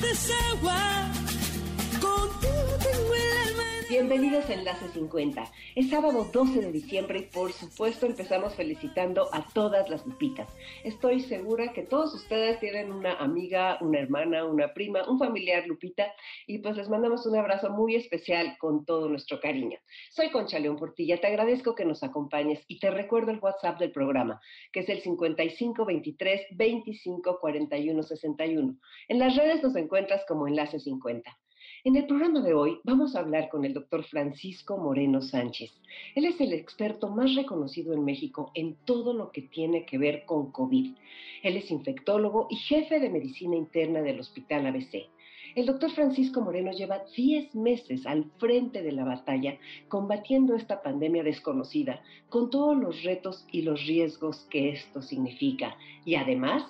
aconteceu. Ah. Bienvenidos a Enlace 50. Es sábado 12 de diciembre y por supuesto empezamos felicitando a todas las lupitas. Estoy segura que todos ustedes tienen una amiga, una hermana, una prima, un familiar lupita y pues les mandamos un abrazo muy especial con todo nuestro cariño. Soy Concha León Portilla, te agradezco que nos acompañes y te recuerdo el WhatsApp del programa, que es el 5523 25 41 61. En las redes nos encuentras como Enlace 50. En el programa de hoy vamos a hablar con el doctor Francisco Moreno Sánchez. Él es el experto más reconocido en México en todo lo que tiene que ver con COVID. Él es infectólogo y jefe de medicina interna del Hospital ABC. El doctor Francisco Moreno lleva 10 meses al frente de la batalla combatiendo esta pandemia desconocida, con todos los retos y los riesgos que esto significa. Y además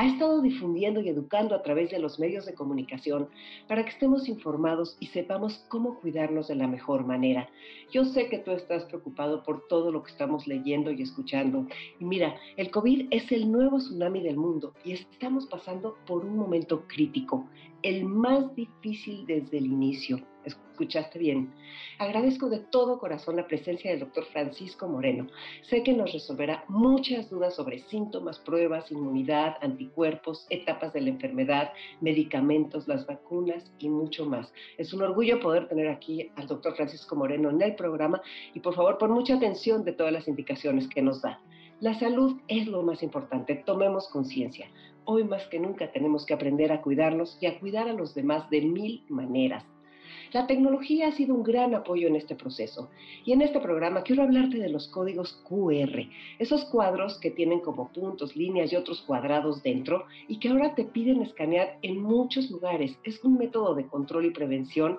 ha estado difundiendo y educando a través de los medios de comunicación para que estemos informados y sepamos cómo cuidarnos de la mejor manera. Yo sé que tú estás preocupado por todo lo que estamos leyendo y escuchando. Y mira, el COVID es el nuevo tsunami del mundo y estamos pasando por un momento crítico, el más difícil desde el inicio escuchaste bien. Agradezco de todo corazón la presencia del doctor Francisco Moreno. Sé que nos resolverá muchas dudas sobre síntomas, pruebas, inmunidad, anticuerpos, etapas de la enfermedad, medicamentos, las vacunas y mucho más. Es un orgullo poder tener aquí al doctor Francisco Moreno en el programa y por favor pon mucha atención de todas las indicaciones que nos da. La salud es lo más importante, tomemos conciencia. Hoy más que nunca tenemos que aprender a cuidarnos y a cuidar a los demás de mil maneras. La tecnología ha sido un gran apoyo en este proceso y en este programa quiero hablarte de los códigos QR, esos cuadros que tienen como puntos, líneas y otros cuadrados dentro y que ahora te piden escanear en muchos lugares. Es un método de control y prevención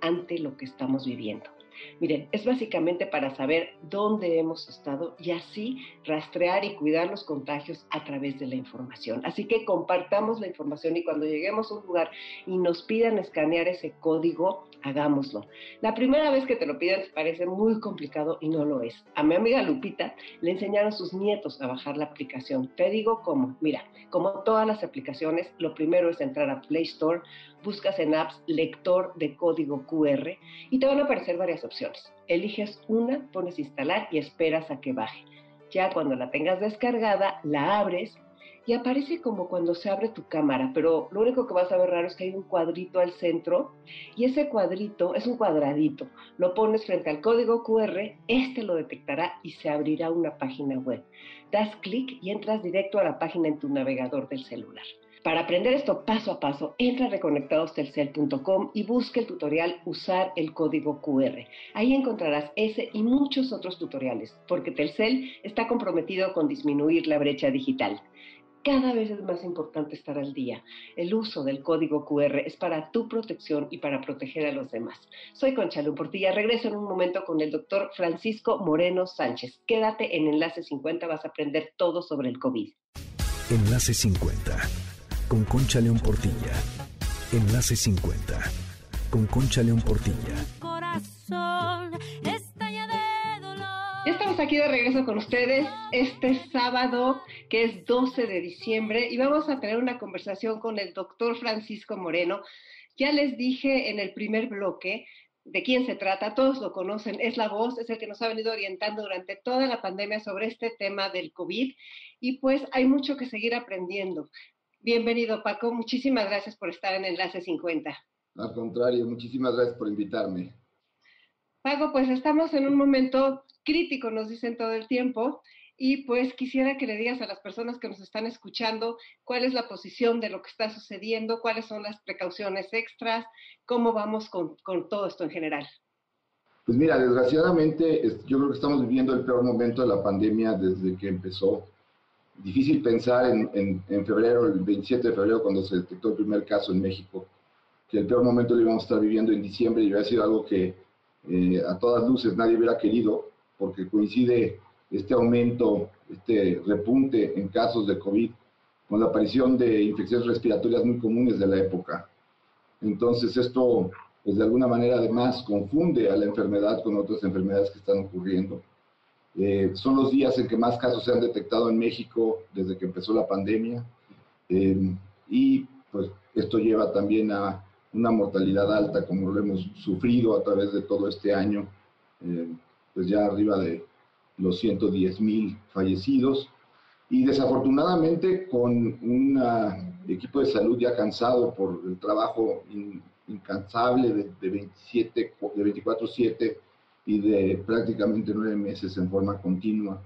ante lo que estamos viviendo. Miren, es básicamente para saber dónde hemos estado y así rastrear y cuidar los contagios a través de la información. Así que compartamos la información y cuando lleguemos a un lugar y nos pidan escanear ese código, hagámoslo. La primera vez que te lo piden parece muy complicado y no lo es. A mi amiga Lupita le enseñaron sus nietos a bajar la aplicación. Te digo cómo. Mira, como todas las aplicaciones, lo primero es entrar a Play Store, buscas en apps lector de código QR y te van a aparecer varias opciones. Eliges una, pones instalar y esperas a que baje. Ya cuando la tengas descargada, la abres y aparece como cuando se abre tu cámara, pero lo único que vas a ver raro es que hay un cuadrito al centro y ese cuadrito es un cuadradito. Lo pones frente al código QR, este lo detectará y se abrirá una página web. Das clic y entras directo a la página en tu navegador del celular. Para aprender esto paso a paso, entra a reconectadostelcel.com y busca el tutorial Usar el código QR. Ahí encontrarás ese y muchos otros tutoriales, porque Telcel está comprometido con disminuir la brecha digital. Cada vez es más importante estar al día. El uso del código QR es para tu protección y para proteger a los demás. Soy Concha Portilla. Regreso en un momento con el doctor Francisco Moreno Sánchez. Quédate en Enlace 50, vas a aprender todo sobre el COVID. Enlace 50 con Concha León Portilla. Enlace 50 con Concha León Portilla. Corazón Ya estamos aquí de regreso con ustedes este sábado que es 12 de diciembre y vamos a tener una conversación con el doctor Francisco Moreno. Ya les dije en el primer bloque de quién se trata, todos lo conocen, es la voz, es el que nos ha venido orientando durante toda la pandemia sobre este tema del COVID y pues hay mucho que seguir aprendiendo. Bienvenido, Paco. Muchísimas gracias por estar en Enlace 50. Al contrario, muchísimas gracias por invitarme. Paco, pues estamos en un momento crítico, nos dicen todo el tiempo, y pues quisiera que le digas a las personas que nos están escuchando cuál es la posición de lo que está sucediendo, cuáles son las precauciones extras, cómo vamos con, con todo esto en general. Pues mira, desgraciadamente yo creo que estamos viviendo el peor momento de la pandemia desde que empezó difícil pensar en, en, febrero, el 27 de febrero, cuando se detectó el primer caso en México, que el peor momento lo íbamos a estar viviendo en diciembre y hubiera sido algo que eh, a todas luces nadie hubiera querido, porque coincide este aumento, este repunte en casos de COVID con la aparición de infecciones respiratorias muy comunes de la época. Entonces esto, pues de alguna manera además confunde a la enfermedad con otras enfermedades que están ocurriendo. Eh, son los días en que más casos se han detectado en México desde que empezó la pandemia. Eh, y pues esto lleva también a una mortalidad alta como lo hemos sufrido a través de todo este año, eh, pues ya arriba de los 110 mil fallecidos. Y desafortunadamente con un equipo de salud ya cansado por el trabajo incansable de, de 27, de 24/7 y de prácticamente nueve meses en forma continua.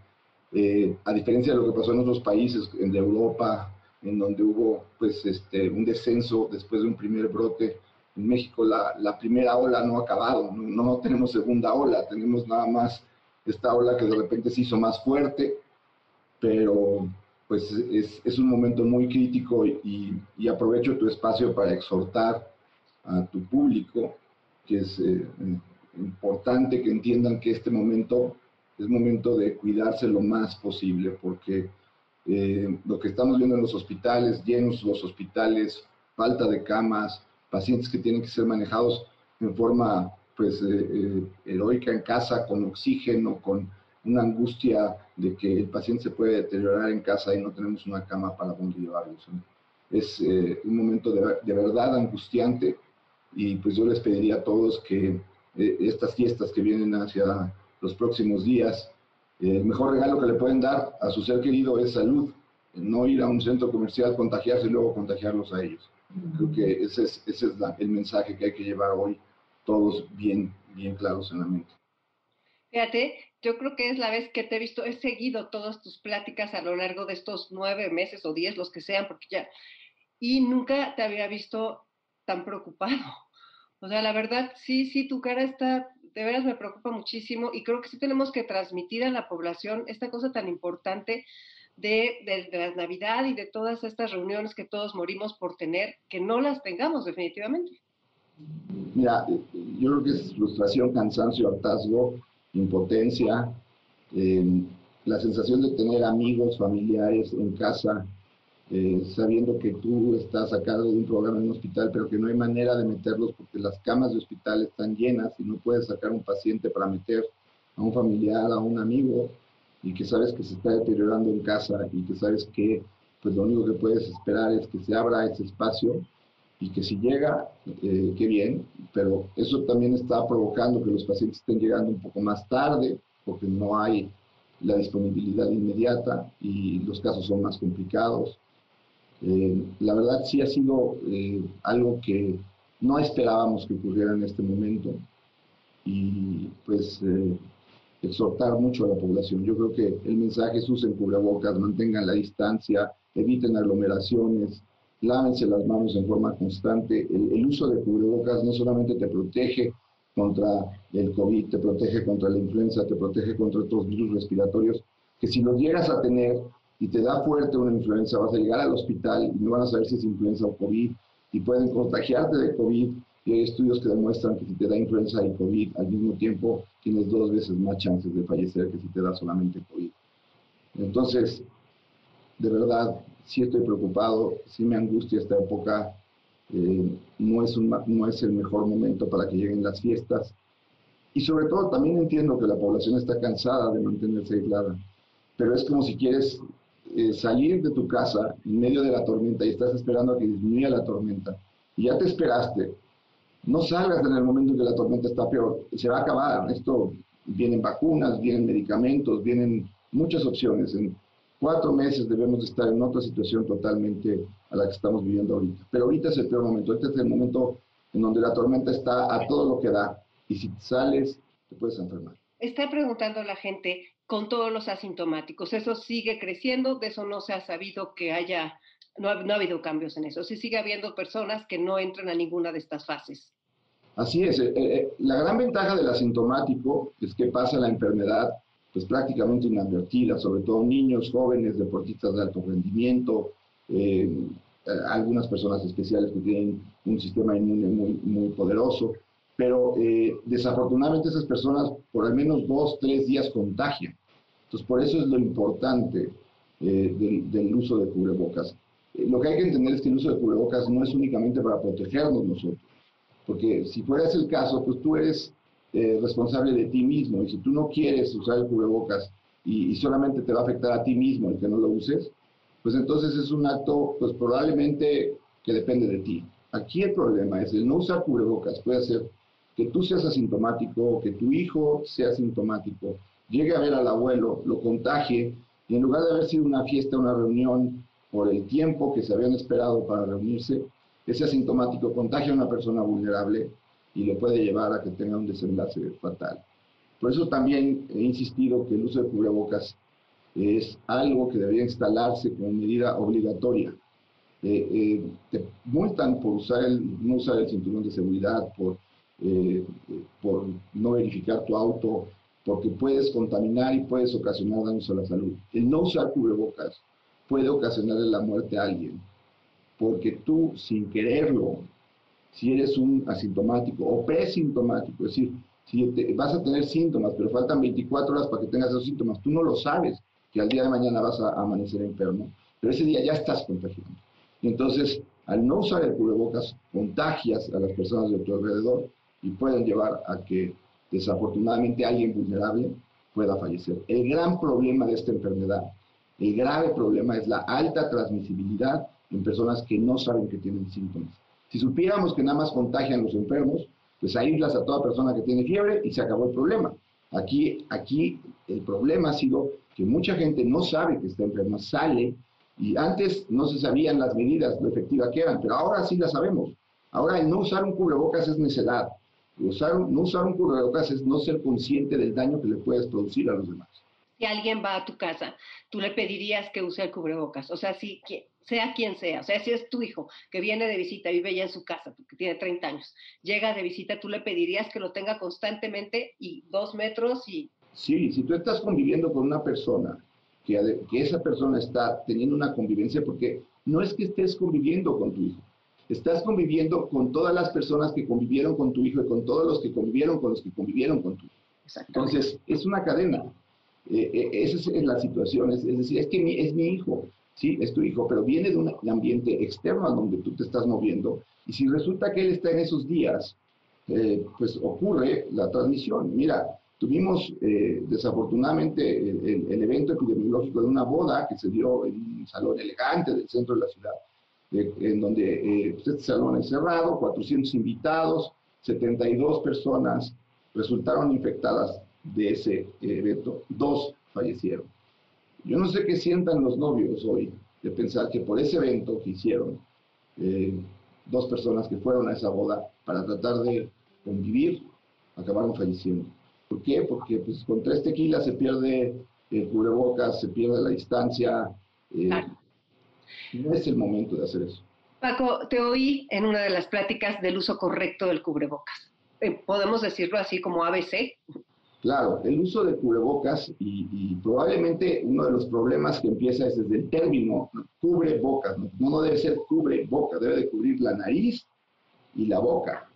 Eh, a diferencia de lo que pasó en otros países, en Europa, en donde hubo pues, este, un descenso después de un primer brote, en México la, la primera ola no ha acabado, no, no, tenemos segunda ola, tenemos nada más esta ola que de repente se hizo más fuerte, pero pues es, es un momento muy crítico y, y, aprovecho tu espacio para exhortar a tu público, que es eh, importante que entiendan que este momento es momento de cuidarse lo más posible, porque eh, lo que estamos viendo en los hospitales, llenos los hospitales, falta de camas, pacientes que tienen que ser manejados en forma pues eh, eh, heroica en casa, con oxígeno, con una angustia de que el paciente se puede deteriorar en casa y no tenemos una cama para donde llevarlos. Es un momento de, de verdad angustiante y pues yo les pediría a todos que eh, estas fiestas que vienen hacia los próximos días, el mejor regalo que le pueden dar a su ser querido es salud, no ir a un centro comercial, contagiarse y luego contagiarlos a ellos. Creo que ese es, ese es el mensaje que hay que llevar hoy todos bien, bien claros en la mente. Fíjate, yo creo que es la vez que te he visto, he seguido todas tus pláticas a lo largo de estos nueve meses o diez, los que sean, porque ya, y nunca te había visto tan preocupado. O sea, la verdad, sí, sí, tu cara está, de veras me preocupa muchísimo y creo que sí tenemos que transmitir a la población esta cosa tan importante de, de, la Navidad y de todas estas reuniones que todos morimos por tener, que no las tengamos definitivamente. Mira, yo creo que es frustración, cansancio, hartazgo, impotencia, eh, la sensación de tener amigos, familiares en casa, eh, sabiendo que tú estás a cargo de un programa en un hospital, pero que no hay manera de meterlos porque las camas de hospital están llenas y no puedes sacar un paciente para meter a un familiar, a un amigo, y que sabes que se está deteriorando en casa y que sabes que pues lo único que puedes esperar es que se abra ese espacio y que si llega, eh, qué bien, pero eso también está provocando que los pacientes estén llegando un poco más tarde porque no hay la disponibilidad inmediata y los casos son más complicados. Eh, la verdad sí ha sido eh, algo que no esperábamos que ocurriera en este momento y pues eh, exhortar mucho a la población. Yo creo que el mensaje es usen cubrebocas, mantengan la distancia, eviten aglomeraciones, lávense las manos en forma constante. El, el uso de cubrebocas no solamente te protege contra el COVID, te protege contra la influenza, te protege contra otros virus respiratorios, que si los llegas a tener, y te da fuerte una influenza, vas a llegar al hospital y no van a saber si es influenza o COVID y pueden contagiarte de COVID y hay estudios que demuestran que si te da influenza y COVID al mismo tiempo tienes dos veces más chances de fallecer que si te da solamente COVID. Entonces, de verdad, sí estoy preocupado, sí me angustia esta época, eh, no, es un, no es el mejor momento para que lleguen las fiestas. Y sobre todo también entiendo que la población está cansada de mantenerse aislada, pero es como si quieres eh, salir de tu casa en medio de la tormenta y estás esperando a que disminuya la tormenta y ya te esperaste, no salgas en el momento en que la tormenta está peor, se va a acabar. Esto vienen vacunas, vienen medicamentos, vienen muchas opciones. En cuatro meses debemos estar en otra situación totalmente a la que estamos viviendo ahorita. Pero ahorita es el peor momento, este es el momento en donde la tormenta está a todo lo que da y si sales te puedes enfermar. Está preguntando la gente, con todos los asintomáticos. Eso sigue creciendo, de eso no se ha sabido que haya, no ha, habido cambios en eso. Sí sigue habiendo personas que no entran a ninguna de estas fases. Así es. Eh, eh, la gran ventaja del asintomático es que pasa la enfermedad pues prácticamente inadvertida, sobre todo niños, jóvenes, deportistas de alto rendimiento, eh, algunas personas especiales que tienen un sistema inmune muy, muy poderoso, pero eh, desafortunadamente esas personas por al menos dos, tres días contagian. Entonces, por eso es lo importante eh, del, uso de cubrebocas. Eh, lo que hay que entender es que el uso de cubrebocas no es únicamente para protegernos nosotros, porque si fuera el caso, pues tú eres responsable de ti mismo, y si tú no quieres usar el cubrebocas y, y solamente te va a afectar a ti mismo el que no lo uses, pues entonces es un acto, pues probablemente que depende de ti. Aquí el problema es el no usar cubrebocas puede hacer que tú seas asintomático, que tu hijo sea asintomático, llegue a ver al abuelo, lo contagie, y en lugar de haber sido una fiesta, una reunión, por el tiempo que se habían esperado para reunirse, ese asintomático contagia a una persona vulnerable y le puede llevar a que tenga un desenlace fatal. Por eso también he insistido que el uso de cubrebocas es algo que debería instalarse como medida obligatoria. Eh, eh, te multan por usar el, no usar el cinturón de seguridad, por, eh, por no verificar tu auto, porque puedes contaminar y puedes ocasionar daños a la salud. El no usar cubrebocas puede ocasionarle la muerte a alguien, porque tú, sin quererlo, si eres un asintomático o presintomático, es decir, si vas a tener síntomas, pero faltan 24 horas para que tengas esos síntomas, tú no lo sabes, que al día de mañana vas a amanecer enfermo, pero ese día ya estás contagiando. Y entonces, al no usar el cubrebocas, contagias a las personas de tu alrededor y pueden llevar a que desafortunadamente alguien vulnerable pueda fallecer. El gran problema de esta enfermedad, el grave problema es la alta transmisibilidad en personas que no saben que tienen síntomas. Si supiéramos que nada más contagian los enfermos, pues aíslas a toda persona que tiene fiebre y se acabó el problema. Aquí, aquí el problema ha sido que mucha gente no sabe que está enferma, sale y antes no se sabían las medidas, lo efectivas que eran, pero ahora sí las sabemos. Ahora el no usar un cubrebocas es necedad. Usar, no usar un cubrebocas es no ser consciente del daño que le puedes producir a los demás. Si alguien va a tu casa, tú le pedirías que use el cubrebocas. O sea, si, sea quien sea, o sea, si es tu hijo que viene de visita, vive ya en su casa, porque tiene 30 años, llega de visita, tú le pedirías que lo tenga constantemente y dos metros y Sí, si tú estás conviviendo con una persona, que, que esa persona está teniendo una convivencia, porque no es que estés conviviendo con tu hijo, estás conviviendo con todas las personas que convivieron con tu hijo y con todos los que convivieron con los que convivieron con tu hijo. Entonces, es una cadena. Eh, eh, esa es la situación. Es, decir, es que es mi hijo, sí, es tu hijo, pero viene de un ambiente externo a donde tú te estás moviendo. Y si resulta que él está en esos días, eh, pues ocurre la transmisión. Mira, Tuvimos eh, desafortunadamente el, evento epidemiológico de una boda que se dio en un salón elegante del centro de la ciudad, en donde eh, pues, este salón es cerrado, 400 invitados, 72 personas resultaron infectadas de ese evento, dos fallecieron. Yo no sé qué sientan los novios hoy de pensar que por ese evento que hicieron, eh, dos personas que fueron a esa boda para tratar de convivir, acabaron falleciendo. ¿Por qué? Porque pues, con tres tequilas se pierde el cubrebocas, se pierde la distancia. Eh, no es el momento de hacer eso. Paco, te oí en una de las pláticas del uso correcto del cubrebocas. Eh, ¿Podemos decirlo así como ABC? Claro, el uso de cubrebocas y, probablemente uno de los problemas que empieza es desde el término cubrebocas. No, no debe ser cubreboca, debe de cubrir la nariz y la boca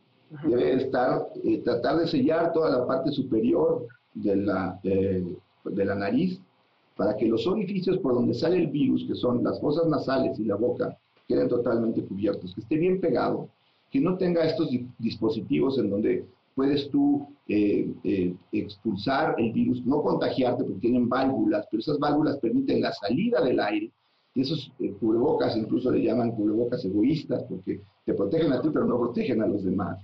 debe estar, eh, tratar de sellar toda la parte superior de la, de la nariz para que los orificios por donde sale el virus, que son las fosas nasales y la boca, queden totalmente cubiertos, que esté bien pegado, que no tenga estos dispositivos en donde puedes tú eh, eh, expulsar el virus, no contagiarte porque tienen válvulas, pero esas válvulas permiten la salida del aire y esos eh, cubrebocas incluso le llaman cubrebocas egoístas porque te protegen a ti pero no protegen a los demás.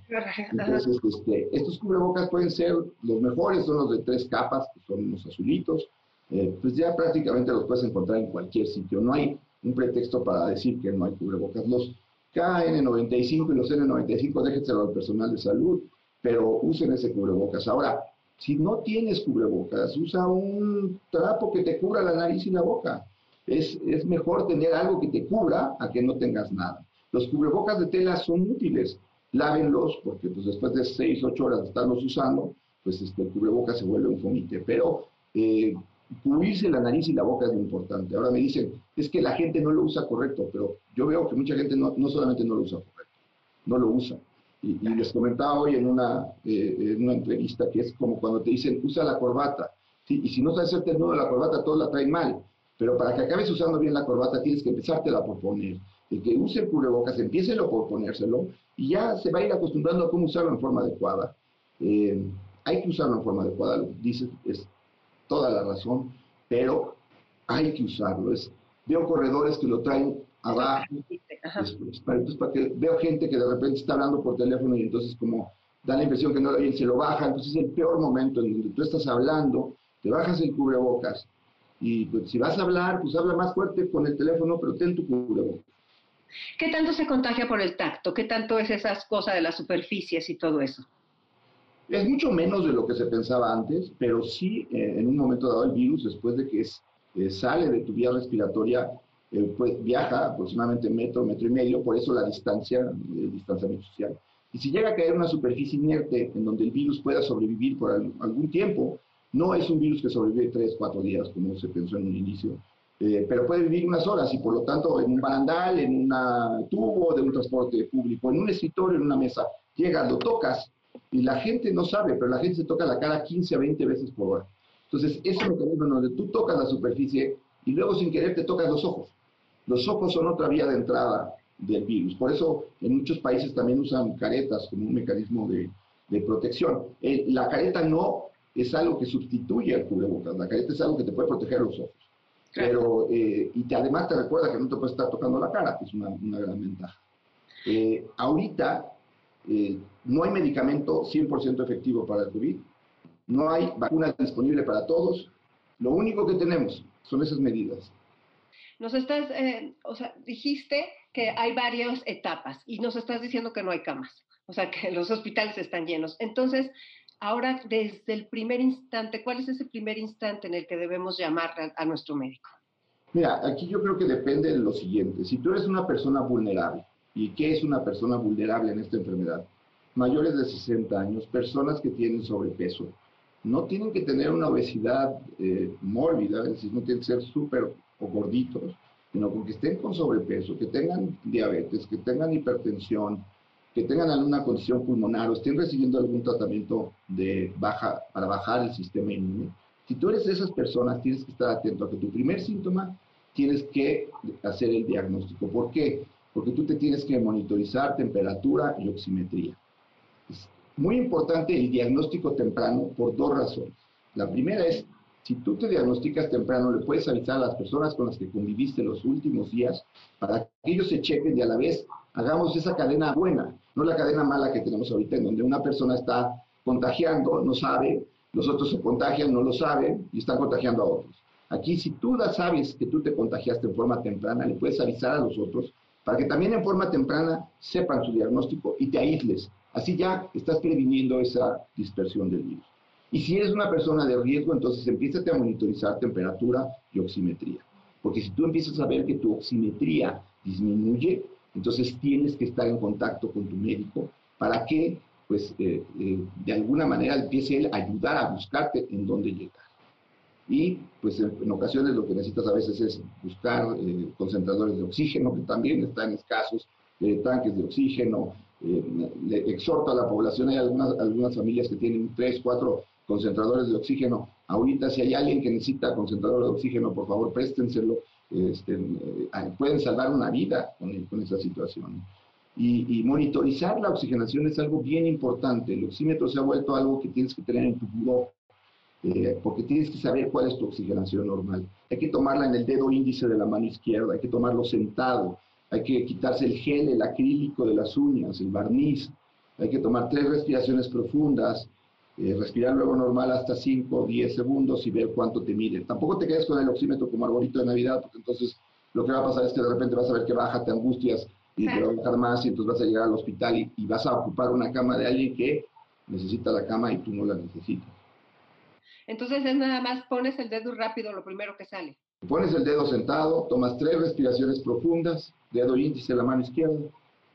Entonces, este, estos cubrebocas pueden ser los mejores, son los de tres capas, que son los azulitos. Eh, pues ya prácticamente los puedes encontrar en cualquier sitio. No hay un pretexto para decir que no hay cubrebocas. Los KN95 y los N95 déjenselo al personal de salud, pero usen ese cubrebocas. Ahora, si no tienes cubrebocas, usa un trapo que te cubra la nariz y la boca es, es mejor tener algo que te cubra a que no tengas nada. Los cubrebocas de tela son útiles, lávenlos porque pues, después de 6, 8 horas de estarlos usando, pues este, cubrebocas se vuelve un fomite. Pero eh, cubrirse la nariz y la boca es muy importante. Ahora me dicen, es que la gente no lo usa correcto, pero yo veo que mucha gente no, no solamente no lo usa correcto, no lo usa. Y, les comentaba hoy en una, eh, en una entrevista que es como cuando te dicen, usa la corbata. Y si no sabes hacerte el nudo de la corbata, todos la traen mal. Pero para que acabes usando bien la corbata, tienes que empezártela por poner. El que use el cubrebocas, empiécelo por ponérselo y ya se va a ir acostumbrando a cómo usarlo en forma adecuada. Eh, hay que usarlo en forma adecuada, lo que dices es toda la razón, pero hay que usarlo. Es, veo corredores que lo traen abajo. Entonces, para que veo gente que de repente está hablando por teléfono y entonces como da la impresión que no lo se lo baja, entonces es el peor momento en donde tú estás hablando, te bajas el cubrebocas y pues, si vas a hablar, pues habla más fuerte con el teléfono, pero ten tu cubrebocas. ¿Qué tanto se contagia por el tacto? ¿Qué tanto es esas cosas de las superficies y todo eso? Es mucho menos de lo que se pensaba antes, pero sí eh, en un momento dado el virus, después de que eh, sale de tu vía respiratoria, eh, pues, viaja aproximadamente metro, metro y medio, por eso la distancia, el distanciamiento social. Y si llega a caer una superficie inerte en donde el virus pueda sobrevivir por algún tiempo, no es un virus que sobrevive tres, cuatro días, como se pensó en un inicio, pero puede vivir unas horas y por lo tanto en un barandal, en un tubo de un transporte público, en un escritorio, en una mesa, llega, lo tocas y la gente no sabe, pero la gente se toca la cara 15 a 20 veces por hora. Entonces, ese mecanismo donde tú tocas la superficie y luego sin querer te tocas los ojos. Los ojos son otra vía de entrada del virus. Por eso en muchos países también usan caretas como un mecanismo de, de protección. Eh, la careta no es algo que sustituye al cubrebocas, la careta es algo que te puede proteger los ojos. Pero, eh, y te, además te recuerda que no te puedes estar tocando la cara, que es una, una gran ventaja. Eh, ahorita eh, no hay medicamento 100% efectivo para el COVID, no hay vacuna disponible para todos, lo único que tenemos son esas medidas. Nos estás, eh, o sea, dijiste que hay varias etapas y nos estás diciendo que no hay camas, o sea, que los hospitales están llenos. Entonces, ahora, desde el primer instante, ¿cuál es ese primer instante en el que debemos llamar a, a nuestro médico? Mira, aquí yo creo que depende de lo siguiente. Si tú eres una persona vulnerable, ¿Y qué es una persona vulnerable en esta enfermedad? Mayores de 60 años, personas que tienen sobrepeso. No tienen que tener una obesidad eh, mórbida, es decir, no tienen que ser súper o gorditos, sino que estén con sobrepeso, que tengan diabetes, que tengan hipertensión, que tengan alguna condición pulmonar o estén recibiendo algún tratamiento de baja, para bajar el sistema inmune. Si tú eres de esas personas, tienes que estar atento a que tu primer síntoma tienes que hacer el diagnóstico. ¿Por qué? Porque tú te tienes que monitorizar temperatura y oximetría. Es muy importante el diagnóstico temprano por dos razones. La primera es, si tú te diagnosticas temprano, le puedes avisar a las personas con las que conviviste los últimos días para que ellos se chequen y a la vez hagamos esa cadena buena, no la cadena mala que tenemos ahorita, en donde una persona está contagiando, no sabe, los otros se contagian, no lo saben y están contagiando a otros. Aquí, si tú sabes que tú te contagiaste en forma temprana, le puedes avisar a los otros para que también en forma temprana sepan su diagnóstico y te aísles. Así ya estás previniendo esa dispersión del virus. Y si eres una persona de riesgo, entonces empieza a monitorizar temperatura y oximetría. Porque si tú empiezas a ver que tu oximetría disminuye, entonces tienes que estar en contacto con tu médico para que, pues, eh, eh, de alguna manera empiece él a ayudar a buscarte en dónde llegar y pues en, ocasiones lo que necesitas a veces es buscar eh, concentradores de oxígeno, que también están escasos, eh, tanques de oxígeno. Eh, exhorto a la población, hay algunas, algunas familias que tienen tres, cuatro concentradores de oxígeno. Ahorita si hay alguien que necesita concentrador de oxígeno, por favor préstenselo. Este, pueden salvar una vida con, con esa situación. Y, y, monitorizar la oxigenación es algo bien importante. El oxímetro se ha vuelto algo que tienes que tener en tu buró eh, porque tienes que saber cuál es tu oxigenación normal. Hay que tomarla en el dedo índice de la mano izquierda, hay que tomarlo sentado, hay que quitarse el gel, el acrílico de las uñas, el barniz, hay que tomar tres respiraciones profundas, eh, respirar luego normal hasta 5 o 10 segundos y ver cuánto te mide. Tampoco te quedes con el oxímetro como arbolito de Navidad, porque entonces lo que va a pasar es que de repente vas a ver que baja, te angustias y te va a bajar más y entonces vas a llegar al hospital y, y vas a ocupar una cama de alguien que necesita la cama y tú no la necesitas. Entonces es nada más pones el dedo rápido, lo primero que sale. Pones el dedo sentado, tomas tres respiraciones profundas, dedo índice de la mano izquierda,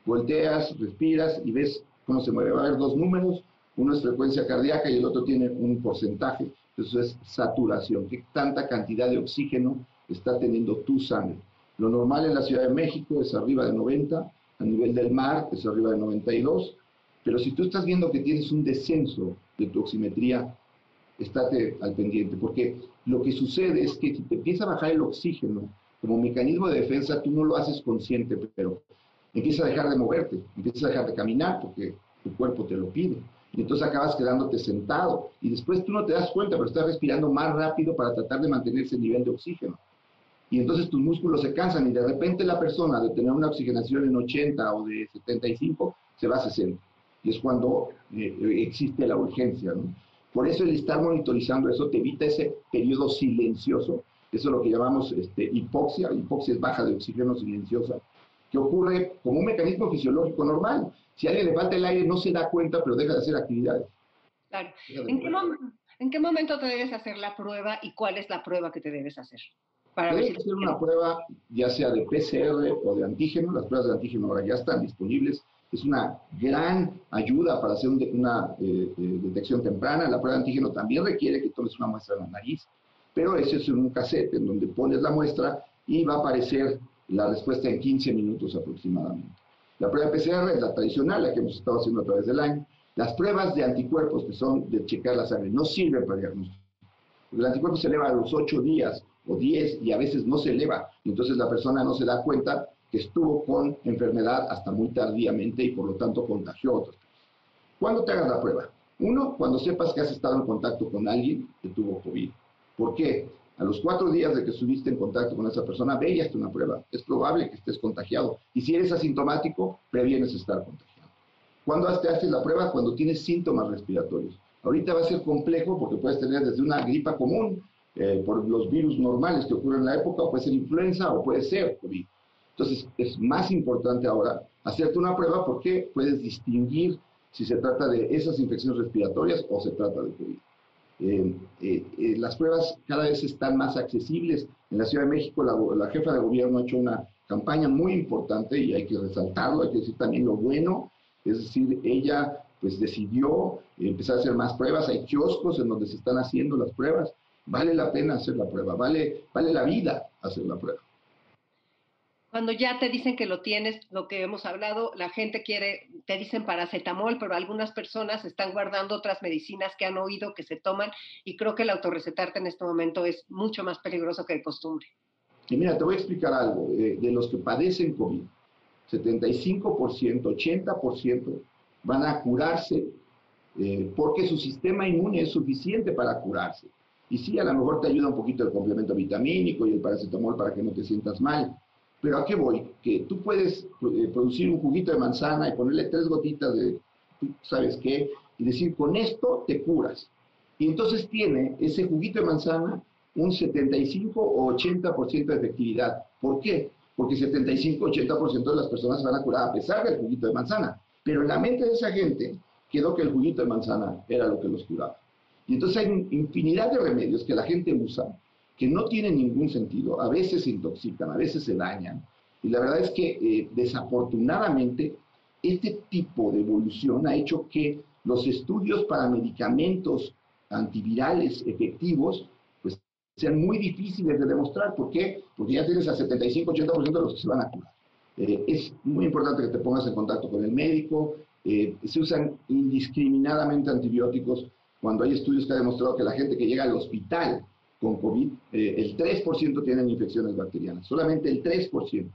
volteas, respiras y ves cómo se mueve. Va a haber dos números, uno es frecuencia cardíaca y el otro tiene un porcentaje. Eso es saturación, qué tanta cantidad de oxígeno está teniendo tu sangre. Lo normal en la Ciudad de México es arriba de 90, a nivel del mar es arriba de 92, pero si tú estás viendo que tienes un descenso de tu oximetría, estate al pendiente, porque lo que sucede es que si te empieza a bajar el oxígeno, como mecanismo de defensa, tú no lo haces consciente, pero empieza a dejar de moverte, empieza a dejar de caminar porque tu cuerpo te lo pide. Y entonces acabas quedándote sentado. Y después tú no te das cuenta, pero estás respirando más rápido para tratar de mantener ese nivel de oxígeno. Y entonces tus músculos se cansan y de repente la persona de tener una oxigenación en 80 o de 75 se va a 60. Y es cuando eh, existe la urgencia. ¿no? Por eso el estar monitorizando eso te evita ese periodo silencioso, eso es lo que llamamos este, hipoxia, hipoxia es baja de oxígeno silenciosa, que ocurre como un mecanismo fisiológico normal. Si a alguien le falta el aire no se da cuenta, pero deja de hacer actividades. Claro. ¿En qué, ¿En qué, momento te debes hacer la prueba y cuál es la prueba que te debes hacer? Para Debes hacer una prueba ya sea de PCR o de antígeno. Las pruebas de antígeno ahora ya están disponibles es una gran ayuda para hacer una eh, eh, detección temprana. La prueba de antígeno también requiere que tomes una muestra en la nariz, pero ese es un cassette en donde pones la muestra y va a aparecer la respuesta en 15 minutos aproximadamente. La prueba PCR es la tradicional, la que hemos estado haciendo a través del año. Las pruebas de anticuerpos, que son de checar la sangre, no sirven para diagnóstico. El anticuerpo se eleva a los 8 días o 10 y a veces no se eleva. Entonces la persona no se da cuenta que estuvo con enfermedad hasta muy tardíamente y por lo tanto contagió a otros. ¿Cuándo te hagas la prueba? Uno, cuando sepas que has estado en contacto con alguien que tuvo COVID. ¿Por qué? A los cuatro días de que estuviste en contacto con esa persona, ve y una prueba. Es probable que estés contagiado. Y si eres asintomático, previenes estar contagiado. ¿Cuándo te haces la prueba? Cuando tienes síntomas respiratorios. Ahorita va a ser complejo porque puedes tener desde una gripa común, eh, por los virus normales que ocurren en la época, o puede ser influenza o puede ser COVID. Entonces, es más importante ahora hacerte una prueba porque puedes distinguir si se trata de esas infecciones respiratorias o se trata de COVID. Eh, eh, eh, las pruebas cada vez están más accesibles. En la Ciudad de México, la, jefa de gobierno ha hecho una campaña muy importante y hay que resaltarlo, hay que decir también lo bueno. Es decir, ella pues decidió empezar a hacer más pruebas. Hay kioscos en donde se están haciendo las pruebas. Vale la pena hacer la prueba, vale, vale la vida hacer la prueba. Cuando ya te dicen que lo tienes, lo que hemos hablado, la gente quiere, te dicen paracetamol, pero algunas personas están guardando otras medicinas que han oído que se toman y creo que el autorrecetarte en este momento es mucho más peligroso que de costumbre. Y mira, te voy a explicar algo. de los que padecen COVID, 75%, 80% van a curarse eh, porque su sistema inmune es suficiente para curarse. Y sí, a lo mejor te ayuda un poquito el complemento vitamínico y el paracetamol para que no te sientas mal, pero ¿a qué voy? Que tú puedes eh, producir un juguito de manzana y ponerle tres gotitas de, ¿sabes qué? Y decir, con esto te curas. Y entonces tiene ese juguito de manzana un 75 o 80% de efectividad. ¿Por qué? Porque 75-80% de las personas se van a curar a pesar del juguito de manzana. Pero en la mente de esa gente quedó que el juguito de manzana era lo que los curaba. Y entonces hay infinidad de remedios que la gente usa que no tienen ningún sentido, a veces se intoxican, a veces se dañan. Y la verdad es que eh, desafortunadamente este tipo de evolución ha hecho que los estudios para medicamentos antivirales efectivos pues, sean muy difíciles de demostrar. ¿Por qué? Porque ya tienes al 75-80% de los que se van a curar. Eh, es muy importante que te pongas en contacto con el médico. Eh, se usan indiscriminadamente antibióticos cuando hay estudios que han demostrado que la gente que llega al hospital con COVID, eh, el 3% tienen infecciones bacterianas, solamente el 3%.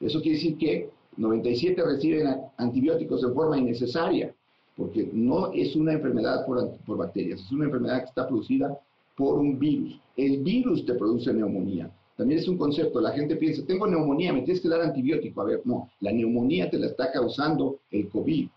Eso quiere decir que 97 reciben antibióticos en forma innecesaria, porque no es una enfermedad por, por bacterias, es una enfermedad que está producida por un virus. El virus te produce neumonía. También es un concepto, la gente piensa, tengo neumonía, me tienes que dar antibiótico. A ver, no, la neumonía te la está causando el COVID.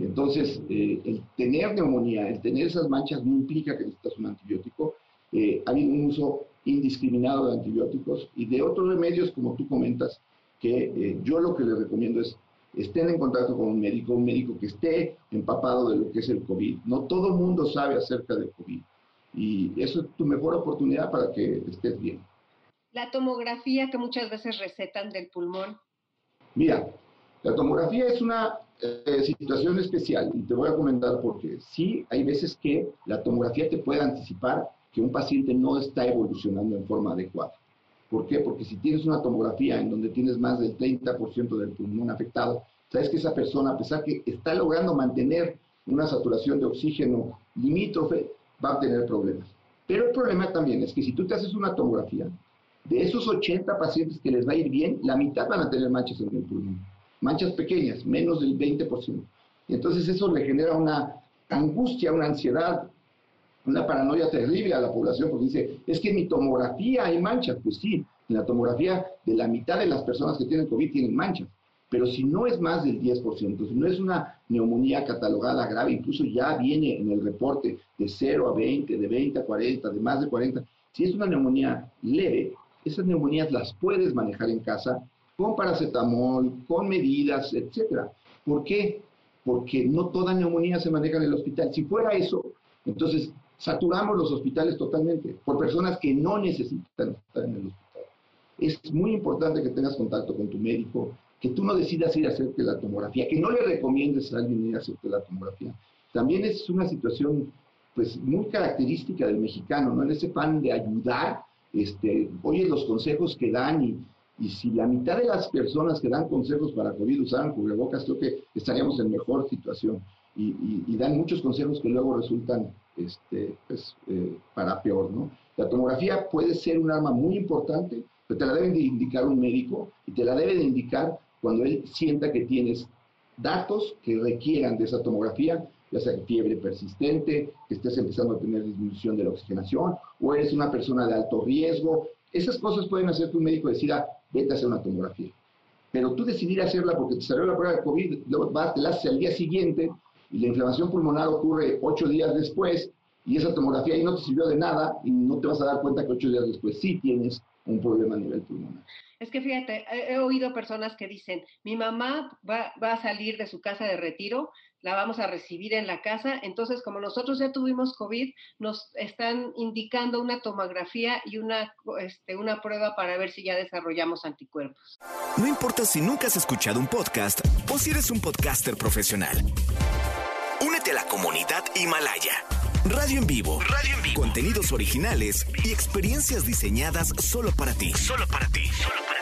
Entonces, eh, el tener neumonía, el tener esas manchas no implica que necesitas un antibiótico, eh, hay un uso indiscriminado de antibióticos y de otros remedios, como tú comentas, que eh, yo lo que les recomiendo es estén en contacto con un médico, un médico que esté empapado de lo que es el COVID. No todo el mundo sabe acerca del COVID. Y eso es tu mejor oportunidad para que estés bien. La tomografía que muchas veces recetan del pulmón. Mira, la tomografía es una eh, situación especial y te voy a comentar por qué. Sí, hay veces que la tomografía te puede anticipar que un paciente no está evolucionando en forma adecuada. ¿Por qué? Porque si tienes una tomografía en donde tienes más del 30% del pulmón afectado, sabes que esa persona, a pesar que está logrando mantener una saturación de oxígeno limítrofe, va a tener problemas. Pero el problema también es que si tú te haces una tomografía, de esos 80 pacientes que les va a ir bien, la mitad van a tener manchas en el pulmón. Manchas pequeñas, menos del 20%. Y entonces eso le genera una angustia, una ansiedad, una paranoia terrible a la población, porque dice, es que en mi tomografía hay manchas. Pues sí, en la tomografía de la mitad de las personas que tienen COVID tienen manchas. Pero si no es más del 10%, si no es una neumonía catalogada grave, incluso ya viene en el reporte de 0 a 20, de 20 a 40, de más de 40, si es una neumonía leve, esas neumonías las puedes manejar en casa con paracetamol, con medidas, etc. ¿Por qué? Porque no toda neumonía se maneja en el hospital. Si fuera eso, entonces saturamos los hospitales totalmente por personas que no necesitan estar en el hospital. Es muy importante que tengas contacto con tu médico, que tú no decidas ir a hacerte la tomografía, que no le recomiendes a alguien ir a hacerte la tomografía. También es una situación pues muy característica del mexicano, ¿no? En ese pan de ayudar, este, oye los consejos que dan y, y si la mitad de las personas que dan consejos para COVID usaran cubrebocas, creo que estaríamos en mejor situación. Y, y, dan muchos consejos que luego resultan este, pues, eh, para peor, ¿no? La tomografía puede ser un arma muy importante, pero te la deben de indicar un médico y te la debe de indicar cuando él sienta que tienes datos que requieran de esa tomografía, ya sea fiebre persistente, que estés empezando a tener disminución de la oxigenación, o eres una persona de alto riesgo. Esas cosas pueden hacer que un médico decida, vete a hacer una tomografía. Pero tú decidir hacerla porque te salió la prueba de COVID, luego vas, te la haces al día siguiente y la inflamación pulmonar ocurre ocho días después y esa tomografía ahí no te sirvió de nada y no te vas a dar cuenta que ocho días después sí tienes un problema a nivel pulmonar. Es que fíjate, he, oído personas que dicen, mi mamá va, a salir de su casa de retiro, la vamos a recibir en la casa, entonces como nosotros ya tuvimos COVID, nos están indicando una tomografía y una, este, una prueba para ver si ya desarrollamos anticuerpos. No importa si nunca has escuchado un podcast o si eres un podcaster profesional. La comunidad Himalaya. Radio en vivo. Radio en vivo. Contenidos originales y experiencias diseñadas solo para ti. Solo para ti.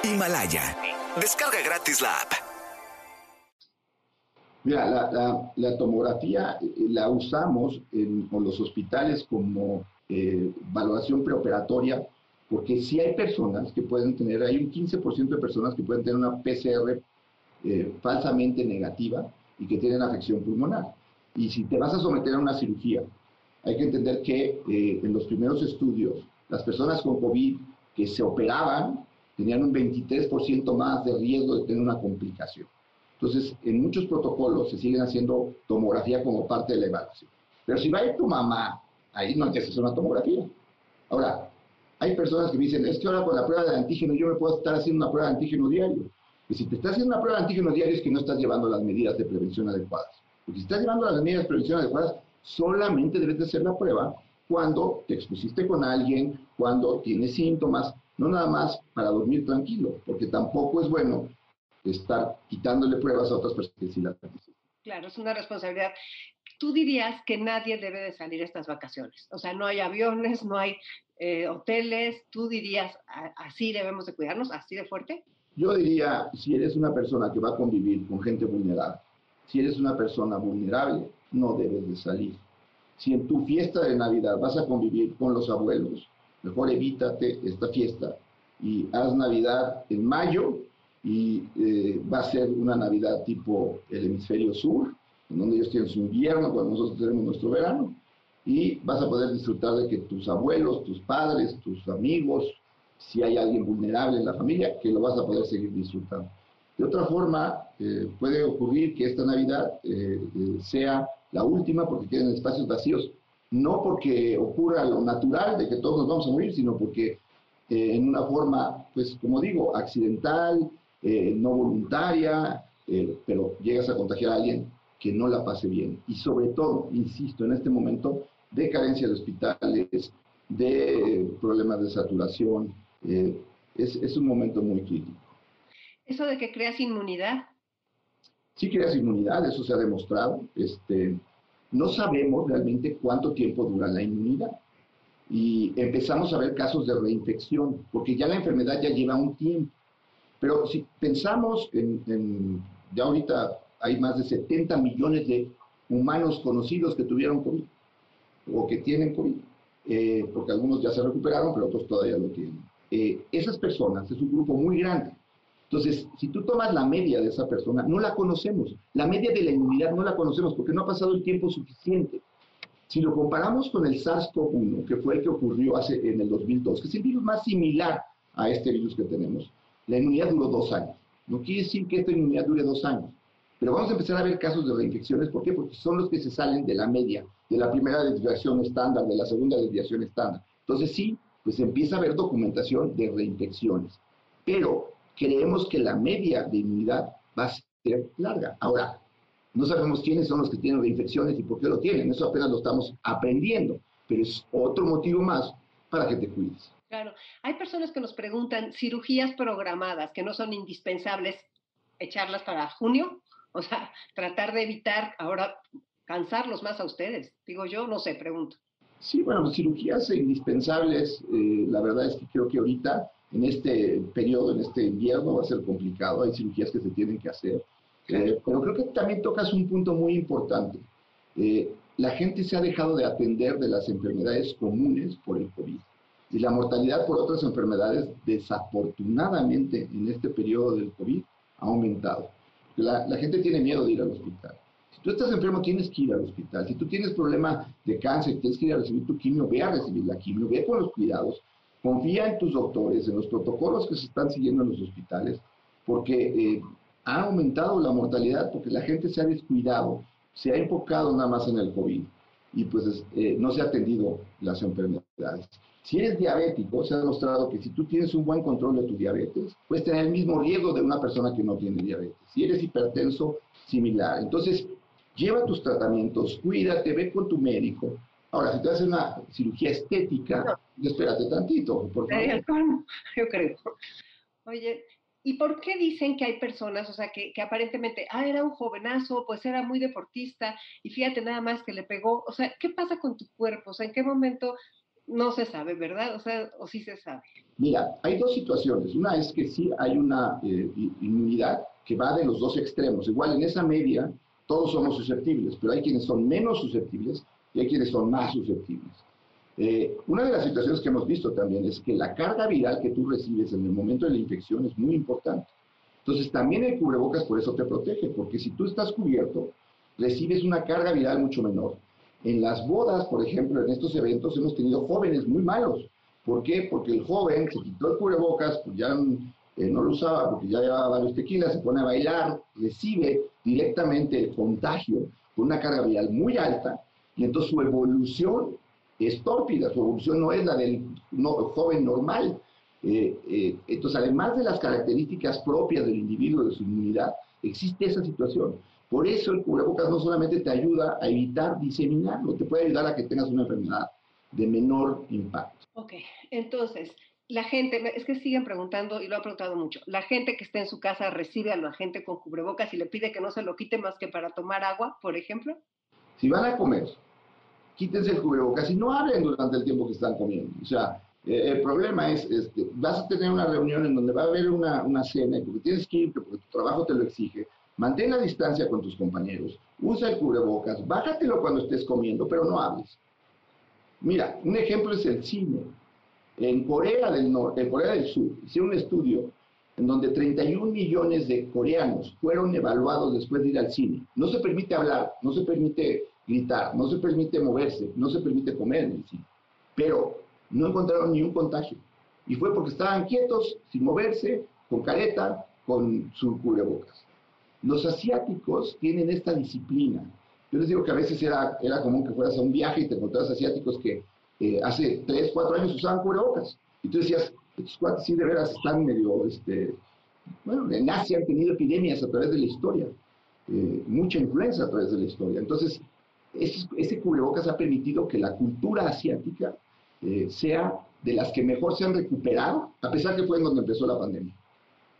Himalaya. Descarga gratis la app. Mira, la, tomografía eh, la usamos en, los hospitales como eh, valoración preoperatoria, porque si hay personas que pueden tener, hay un 15% de personas que pueden tener una PCR eh, falsamente negativa y que tienen afección pulmonar. Y si te vas a someter a una cirugía, hay que entender que en los primeros estudios, las personas con COVID que se operaban tenían un 23% más de riesgo de tener una complicación. Entonces, en muchos protocolos se siguen haciendo tomografía como parte de la evaluación. Pero si va a ir tu mamá, ahí no hay que hacer una tomografía. Ahora, hay personas que me dicen, es que ahora con la prueba de antígeno yo me puedo estar haciendo una prueba de antígeno diario. Y si te estás haciendo una prueba de antígeno diario es que no estás llevando las medidas de prevención adecuadas. Porque si estás llevando las medidas de prevención adecuadas, solamente debes de hacer la prueba cuando te expusiste con alguien, cuando tienes síntomas, no nada más para dormir tranquilo, porque tampoco es bueno estar quitándole pruebas a otras personas que sí la Claro, es una responsabilidad. Tú dirías que nadie debe de salir a estas vacaciones. O sea, no hay aviones, no hay eh, hoteles. ¿Tú dirías así debemos de cuidarnos, así de fuerte? Yo diría, si eres una persona que va a convivir con gente vulnerable, si eres una persona vulnerable, no debes de salir. Si en tu fiesta de Navidad vas a convivir con los abuelos, mejor evítate esta fiesta y haz Navidad en mayo y eh, va a ser una Navidad tipo el hemisferio sur, en donde ellos tienen su invierno cuando nosotros tenemos nuestro verano, y vas a poder disfrutar de que tus abuelos, tus padres, tus amigos, si hay alguien vulnerable en la familia, que lo vas a poder seguir disfrutando. De otra forma, eh, puede ocurrir que esta Navidad eh, sea la última porque queden espacios vacíos no porque ocurra lo natural de que todos nos vamos a morir, sino porque eh, en una forma, pues como digo, accidental, eh, no voluntaria, eh, pero llegas a contagiar a alguien que no la pase bien. Y sobre todo, insisto, en este momento de carencia de hospitales, de problemas de saturación, es, es un momento muy crítico. ¿Eso de que creas inmunidad? Sí creas inmunidad, eso se ha demostrado. Este, no sabemos realmente cuánto tiempo dura la inmunidad. y empezamos a ver casos de reinfección, porque ya la enfermedad ya lleva un tiempo. Pero si pensamos en, ya ahorita hay más de 70 millones de humanos conocidos que tuvieron COVID o que tienen COVID, eh, porque algunos ya se recuperaron, pero otros todavía lo tienen. Eh, esas personas es un grupo muy grande. Entonces, si tú tomas la media de esa persona, no la conocemos. La media de la inmunidad no la conocemos porque no ha pasado el tiempo suficiente. Si lo comparamos con el SARS-CoV-1, que fue el que ocurrió hace, en el 2002, que es el virus más similar a este virus que tenemos, la inmunidad duró dos años. No quiere decir que esta inmunidad dure dos años. Pero vamos a empezar a ver casos de reinfecciones. ¿Por qué? Porque son los que se salen de la media, de la primera desviación estándar, de la segunda desviación estándar. Entonces sí, pues empieza a haber documentación de reinfecciones. Pero creemos que la media de inmunidad va a ser larga. Ahora, no sabemos quiénes son los que tienen reinfecciones y por qué lo tienen. Eso apenas lo estamos aprendiendo, pero es otro motivo más para que te cuides. Claro, hay personas que nos preguntan cirugías programadas que no son indispensables echarlas para junio, o sea, tratar de evitar ahora cansarlos más a ustedes. Digo yo, no sé, pregunto. Sí, bueno, cirugías indispensables, eh, la verdad es que creo que ahorita, en este periodo, en este invierno, va a ser complicado. Hay cirugías que se tienen que hacer. Eh, pero creo que también tocas un punto muy importante. Eh, la gente se ha dejado de atender de las enfermedades comunes por el COVID. Y la mortalidad por otras enfermedades, desafortunadamente, en este periodo del COVID, ha aumentado. La, la gente tiene miedo de ir al hospital. Si tú estás enfermo, tienes que ir al hospital. Si tú tienes problema de cáncer, tienes que ir a recibir tu quimio, ve a recibir la quimio, ve con los cuidados, confía en tus doctores, en los protocolos que se están siguiendo en los hospitales, porque eh, ha aumentado la mortalidad porque la gente se ha descuidado, se ha enfocado nada más en el COVID y pues eh, no se ha atendido las enfermedades. Si eres diabético, se ha demostrado que si tú tienes un buen control de tu diabetes, puedes tener el mismo riesgo de una persona que no tiene diabetes. Si eres hipertenso, similar. Entonces, lleva tus tratamientos, cuídate, ve con tu médico. Ahora, si te haces una cirugía estética, espérate tantito, por favor. Yo creo. Oye, ¿Y por qué dicen que hay personas, o sea, que, aparentemente, ah, era un jovenazo, pues era muy deportista, y fíjate nada más que le pegó? O sea, ¿qué pasa con tu cuerpo? O sea, ¿en qué momento no se sabe, verdad? O sea, o sí se sabe. Mira, hay dos situaciones. Una es que sí hay una eh, inmunidad que va de los dos extremos. Igual en esa media todos somos susceptibles, pero hay quienes son menos susceptibles y hay quienes son más susceptibles. Eh, una de las situaciones que hemos visto también es que la carga viral que tú recibes en el momento de la infección es muy importante. Entonces también el cubrebocas por eso te protege, porque si tú estás cubierto, recibes una carga viral mucho menor. En las bodas, por ejemplo, en estos eventos hemos tenido jóvenes muy malos. ¿Por qué? Porque el joven se quitó el cubrebocas, pues ya eh, no lo usaba porque ya llevaba varios tequilas, se pone a bailar, recibe directamente el contagio con una carga viral muy alta y entonces su evolución es tórpida, su evolución no es la del joven normal. Eh, eh, entonces, además de las características propias del individuo, de su inmunidad, existe esa situación. Por eso el cubrebocas no solamente te ayuda a evitar diseminar, no te puede ayudar a que tengas una enfermedad de menor impacto. Ok, entonces, la gente, es que siguen preguntando y lo han preguntado mucho, la gente que está en su casa recibe a la gente con cubrebocas y le pide que no se lo quite más que para tomar agua, por ejemplo. Si van a comer quítense el cubrebocas y no hablen durante el tiempo que están comiendo. O sea, eh, el problema es, este, vas a tener una reunión en donde va a haber una, una cena y porque tienes que ir, porque tu trabajo te lo exige, mantén la distancia con tus compañeros, usa el cubrebocas, bájatelo cuando estés comiendo, pero no hables. Mira, un ejemplo es el cine. En Corea del Norte, en Corea del Sur, hicieron un estudio en donde 31 millones de coreanos fueron evaluados después de ir al cine. No se permite hablar, no se permite no se permite moverse, no se permite comer en. Pero no encontraron ni un contagio. Y fue porque estaban quietos, sin moverse, con careta, con su cubrebocas. Los asiáticos tienen esta disciplina. Yo les digo que a veces era, era común que fueras a un viaje y te encontrabas asiáticos que eh, hace 3, 4 años usaban cubrebocas. Y tú decías, estos cuates sí de veras están medio, este, bueno, en Asia han tenido epidemias a través de la historia, eh, mucha influencia a través de la historia. Entonces, ese, cubrebocas ha permitido que la cultura asiática eh, sea de las que mejor se han recuperado, a pesar que fue en donde empezó la pandemia.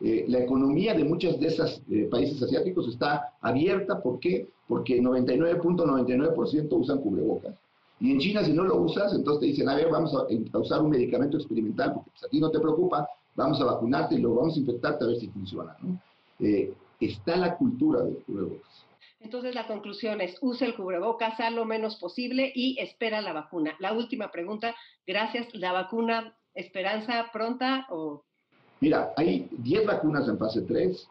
Eh, la economía de muchos de esos eh, países asiáticos está abierta, ¿por qué? Porque 99.99% usan cubrebocas. Y en China, si no lo usas, entonces te dicen, a ver, vamos a, usar un medicamento experimental, porque pues, a ti no te preocupa, vamos a vacunarte y luego vamos a infectarte a ver si funciona. ¿no? Eh, está la cultura del cubrebocas. Entonces la conclusión es, use el cubrebocas a lo menos posible y espera la vacuna. La última pregunta, gracias. ¿La vacuna esperanza pronta o...? Mira, hay 10 vacunas en fase 3.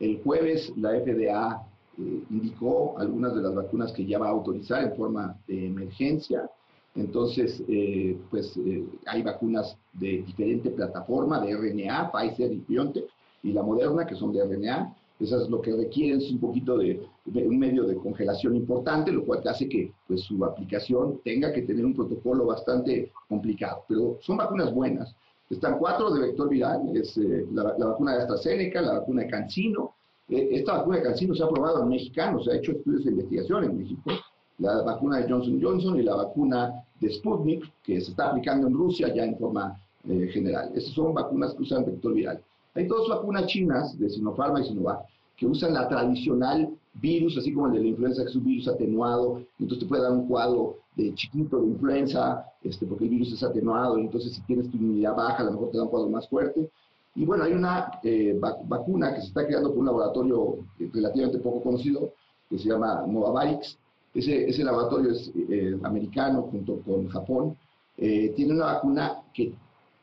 El jueves la FDA eh, indicó algunas de las vacunas que ya va a autorizar en forma de emergencia. Entonces, eh, pues eh, hay vacunas de diferente plataforma, de RNA, Pfizer y BioNTech, y la Moderna, que son de RNA. Esas lo que requieren es un poquito de, un medio de congelación importante, lo cual hace que pues, su aplicación tenga que tener un protocolo bastante complicado. Pero son vacunas buenas. Están cuatro de vector viral, es la, la, vacuna de AstraZeneca, la vacuna de Cancino, eh, esta vacuna de Cancino se ha probado en mexicanos, se ha hecho estudios de investigación en México. La vacuna de Johnson Johnson y la vacuna de Sputnik, que se está aplicando en Rusia ya en forma eh, general. Estas son vacunas que usan vector viral. Hay dos vacunas chinas de Sinopharma y Sinovac que usan la tradicional virus, así como el de la influenza, que es un virus atenuado, entonces te puede dar un cuadro de chiquito de influenza, este, porque el virus es atenuado, entonces si tienes tu inmunidad baja, a lo mejor te da un cuadro más fuerte. Y bueno, hay una eh, vacuna que se está creando por un laboratorio relativamente poco conocido, que se llama Novavax. Ese, ese laboratorio es eh, americano junto con Japón. Eh, tiene una vacuna que,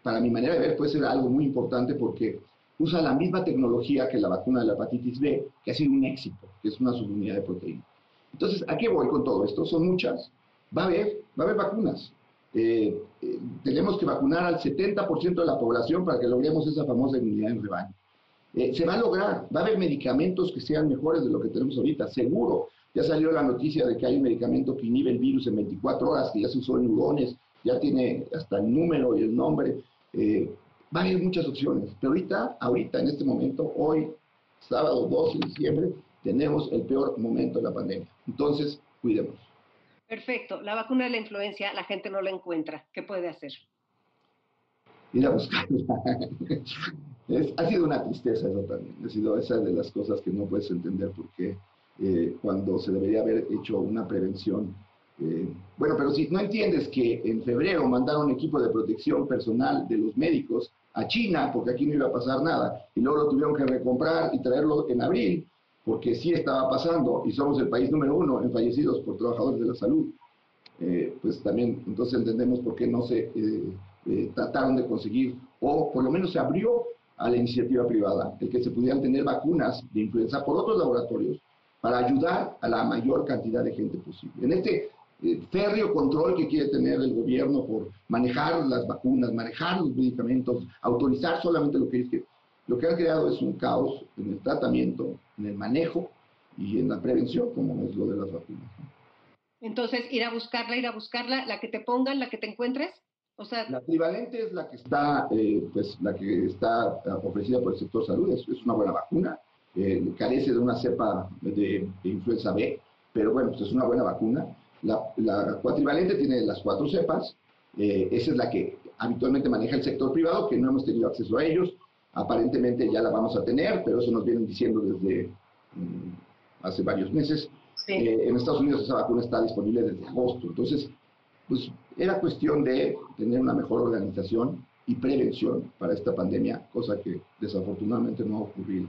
para mi manera de ver, puede ser algo muy importante porque usa la misma tecnología que la vacuna de la hepatitis B, que ha sido un éxito, que es una subunidad de proteína. Entonces, ¿a qué voy con todo esto? Son muchas. Va a haber, va a haber vacunas. Eh, eh, tenemos que vacunar al 70% de la población para que logremos esa famosa inmunidad en rebaño. Eh, se va a lograr, va a haber medicamentos que sean mejores de lo que tenemos ahorita, seguro. Ya salió la noticia de que hay un medicamento que inhibe el virus en 24 horas, que ya se usó en neurones, ya tiene hasta el número y el nombre. Va a haber muchas opciones, pero ahorita, ahorita, en este momento, hoy, sábado 12 de diciembre, tenemos el peor momento de la pandemia. Entonces, cuidemos. Perfecto. La vacuna de la influencia, la gente no la encuentra. ¿Qué puede hacer? Ir a buscarla. ha sido una tristeza eso también. Ha sido esa de las cosas que no puedes entender porque eh, cuando se debería haber hecho una prevención. Eh, bueno, pero si no entiendes que en febrero mandaron equipo de protección personal de los médicos a China porque aquí no iba a pasar nada y luego lo tuvieron que recomprar y traerlo en abril porque sí estaba pasando y somos el país número uno en fallecidos por trabajadores de la salud, eh, pues también entonces entendemos por qué no se eh, eh, trataron de conseguir, o por lo menos se abrió a la iniciativa privada, el que se pudieran tener vacunas de influenza por otros laboratorios para ayudar a la mayor cantidad de gente posible. En este férreo control que quiere tener el gobierno por manejar las vacunas, manejar los medicamentos, autorizar solamente lo que es que lo que han creado es un caos en el tratamiento, en el manejo y en la prevención, como es lo de las vacunas. Entonces, ir a buscarla, ir a buscarla, la que te pongan, la que te encuentres. O sea, la equivalente es la que está, eh, pues, la que está ofrecida por el sector salud, es, una buena vacuna, eh, carece de una cepa de, influenza B, pero bueno, pues es una buena vacuna. La, la cuatrivalente tiene las cuatro cepas, eh, esa es la que habitualmente maneja el sector privado, que no hemos tenido acceso a ellos. Aparentemente ya la vamos a tener, pero eso nos vienen diciendo desde mm, hace varios meses. Eh, en Estados Unidos esa vacuna está disponible desde agosto. Entonces, pues era cuestión de tener una mejor organización y prevención para esta pandemia, cosa que desafortunadamente no ha ocurrido.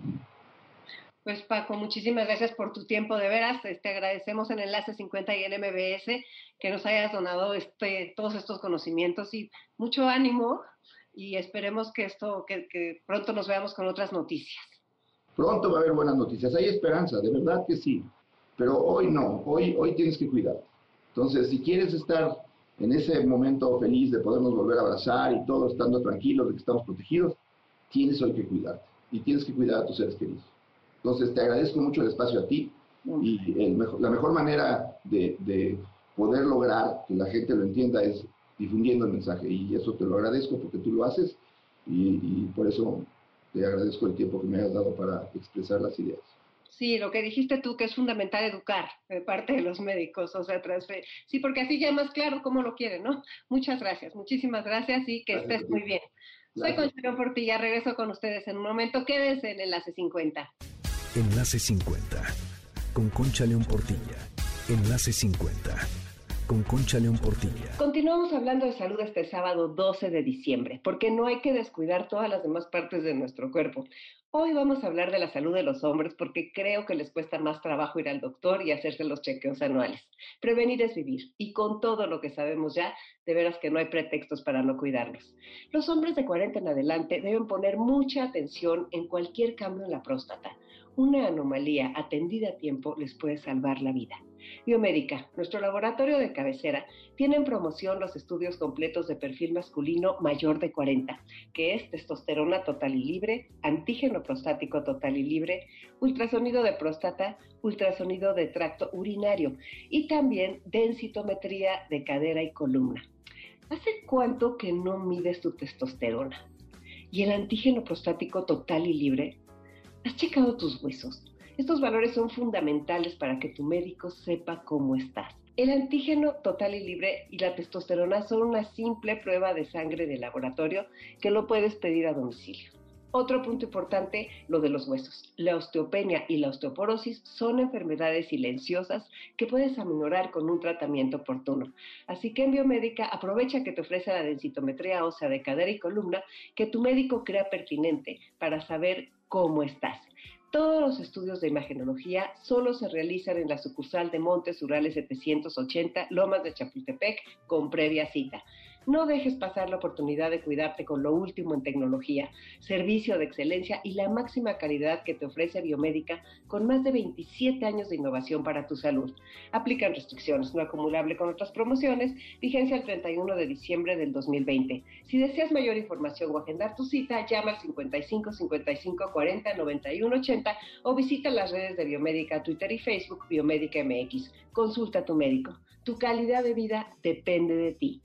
Pues Paco, muchísimas gracias por tu tiempo, de veras. Te este, agradecemos en Enlace 50 y en MBS que nos hayas donado este, todos estos conocimientos y mucho ánimo y esperemos que esto, que, pronto nos veamos con otras noticias. Pronto va a haber buenas noticias, hay esperanza, de verdad que sí, pero hoy no, hoy, hoy tienes que cuidar. Entonces, si quieres estar en ese momento feliz de podernos volver a abrazar y todo estando tranquilos de que estamos protegidos, tienes hoy que cuidarte y tienes que cuidar a tus seres queridos. Entonces, te agradezco mucho el espacio a ti y el la mejor manera de, de poder lograr que la gente lo entienda es difundiendo el mensaje. Y eso te lo agradezco porque tú lo haces y, por eso te agradezco el tiempo que me has dado para expresar las ideas. Sí, lo que dijiste tú, que es fundamental educar de parte de los médicos, o sea, transfer... sí, porque así ya más claro cómo lo quieren, ¿no? Muchas gracias, muchísimas gracias y que estés muy bien. Soy Consuelo Portilla, regreso con ustedes en un momento, quédense en Enlace 50. Enlace 50, con Concha León Portilla, Enlace 50 con Concha León Portilla. Continuamos hablando de salud este sábado 12 de diciembre, porque no hay que descuidar todas las demás partes de nuestro cuerpo. Hoy vamos a hablar de la salud de los hombres porque creo que les cuesta más trabajo ir al doctor y hacerse los chequeos anuales. Prevenir es vivir y con todo lo que sabemos ya, de veras que no hay pretextos para no cuidarlos. Los hombres de 40 en adelante deben poner mucha atención en cualquier cambio en la próstata. Una anomalía atendida a tiempo les puede salvar la vida. Biomédica, nuestro laboratorio de cabecera, tiene en promoción los estudios completos de perfil masculino mayor de 40, que es testosterona total y libre, antígeno prostático total y libre, ultrasonido de próstata, ultrasonido de tracto urinario y también densitometría de cadera y columna. ¿Hace cuánto que no mides tu testosterona? ¿Y el antígeno prostático total y libre? ¿Has checado tus huesos? Estos valores son fundamentales para que tu médico sepa cómo estás. El antígeno total y libre y la testosterona son una simple prueba de sangre de laboratorio que lo puedes pedir a domicilio. Otro punto importante, lo de los huesos. La osteopenia y la osteoporosis son enfermedades silenciosas que puedes aminorar con un tratamiento oportuno. Así que en Biomédica aprovecha que te ofrece la densitometría ósea de cadera y columna que tu médico crea pertinente para saber cómo estás. Todos los estudios de imagenología solo se realizan en la sucursal de Montes Urales 780, Lomas de Chapultepec, con previa cita. No dejes pasar la oportunidad de cuidarte con lo último en tecnología, servicio de excelencia y la máxima calidad que te ofrece Biomédica con más de 27 años de innovación para tu salud. Aplican restricciones no acumulable con otras promociones, vigencia el 31 de diciembre del 2020. Si deseas mayor información o agendar tu cita, llama al 55 55 40 91 80 o visita las redes de Biomédica, Twitter y Facebook Biomédica MX. Consulta a tu médico. Tu calidad de vida depende de ti.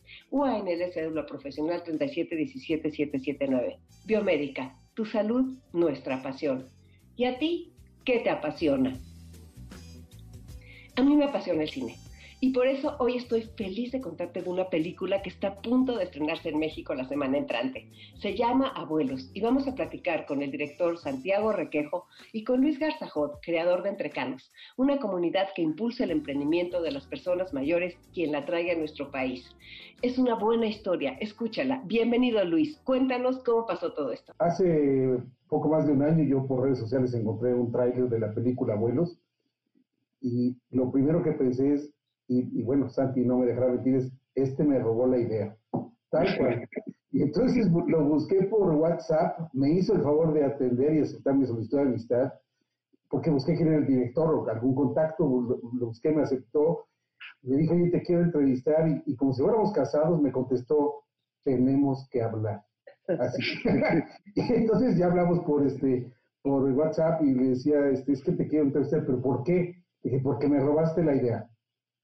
UANL Cédula Profesional 3717779. Biomédica, tu salud, nuestra pasión. ¿Y a ti qué te apasiona? A mí me apasiona el cine. Y por eso hoy estoy feliz de contarte de una película que está a punto de estrenarse en México la semana entrante. Se llama Abuelos y vamos a platicar con el director Santiago Requejo y con Luis Garzajot, creador de Entrecanos, una comunidad que impulsa el emprendimiento de las personas mayores quien la trae a nuestro país. Es una buena historia, escúchala. Bienvenido Luis, cuéntanos cómo pasó todo esto. Hace poco más de un año yo por redes sociales encontré un tráiler de la película Abuelos y lo primero que pensé es y, bueno, Santi no me dejará mentir, es, este me robó la idea, tal cual. Y entonces lo busqué por WhatsApp, me hizo el favor de atender y aceptar mi solicitud de amistad, porque busqué quién era el director o algún contacto, lo, busqué, me aceptó, me dijo, oye, te quiero entrevistar, y, como si fuéramos casados, me contestó, tenemos que hablar. Así. y entonces ya hablamos por este por WhatsApp y le decía, este, es que te quiero entrevistar, pero ¿por qué? Dije, porque me robaste la idea.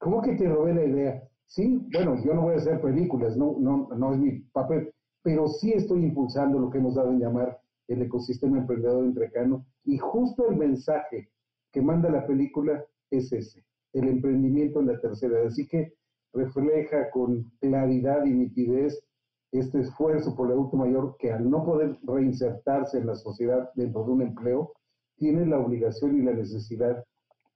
¿Cómo que te robé la idea? Sí, bueno, yo no voy a hacer películas, no, no, no es mi papel, pero sí estoy impulsando lo que hemos dado en llamar el ecosistema emprendedor entrecano y justo el mensaje que manda la película es ese, el emprendimiento en la tercera edad. Así que refleja con claridad y nitidez este esfuerzo por el adulto mayor que al no poder reinsertarse en la sociedad dentro de un empleo, tiene la obligación y la necesidad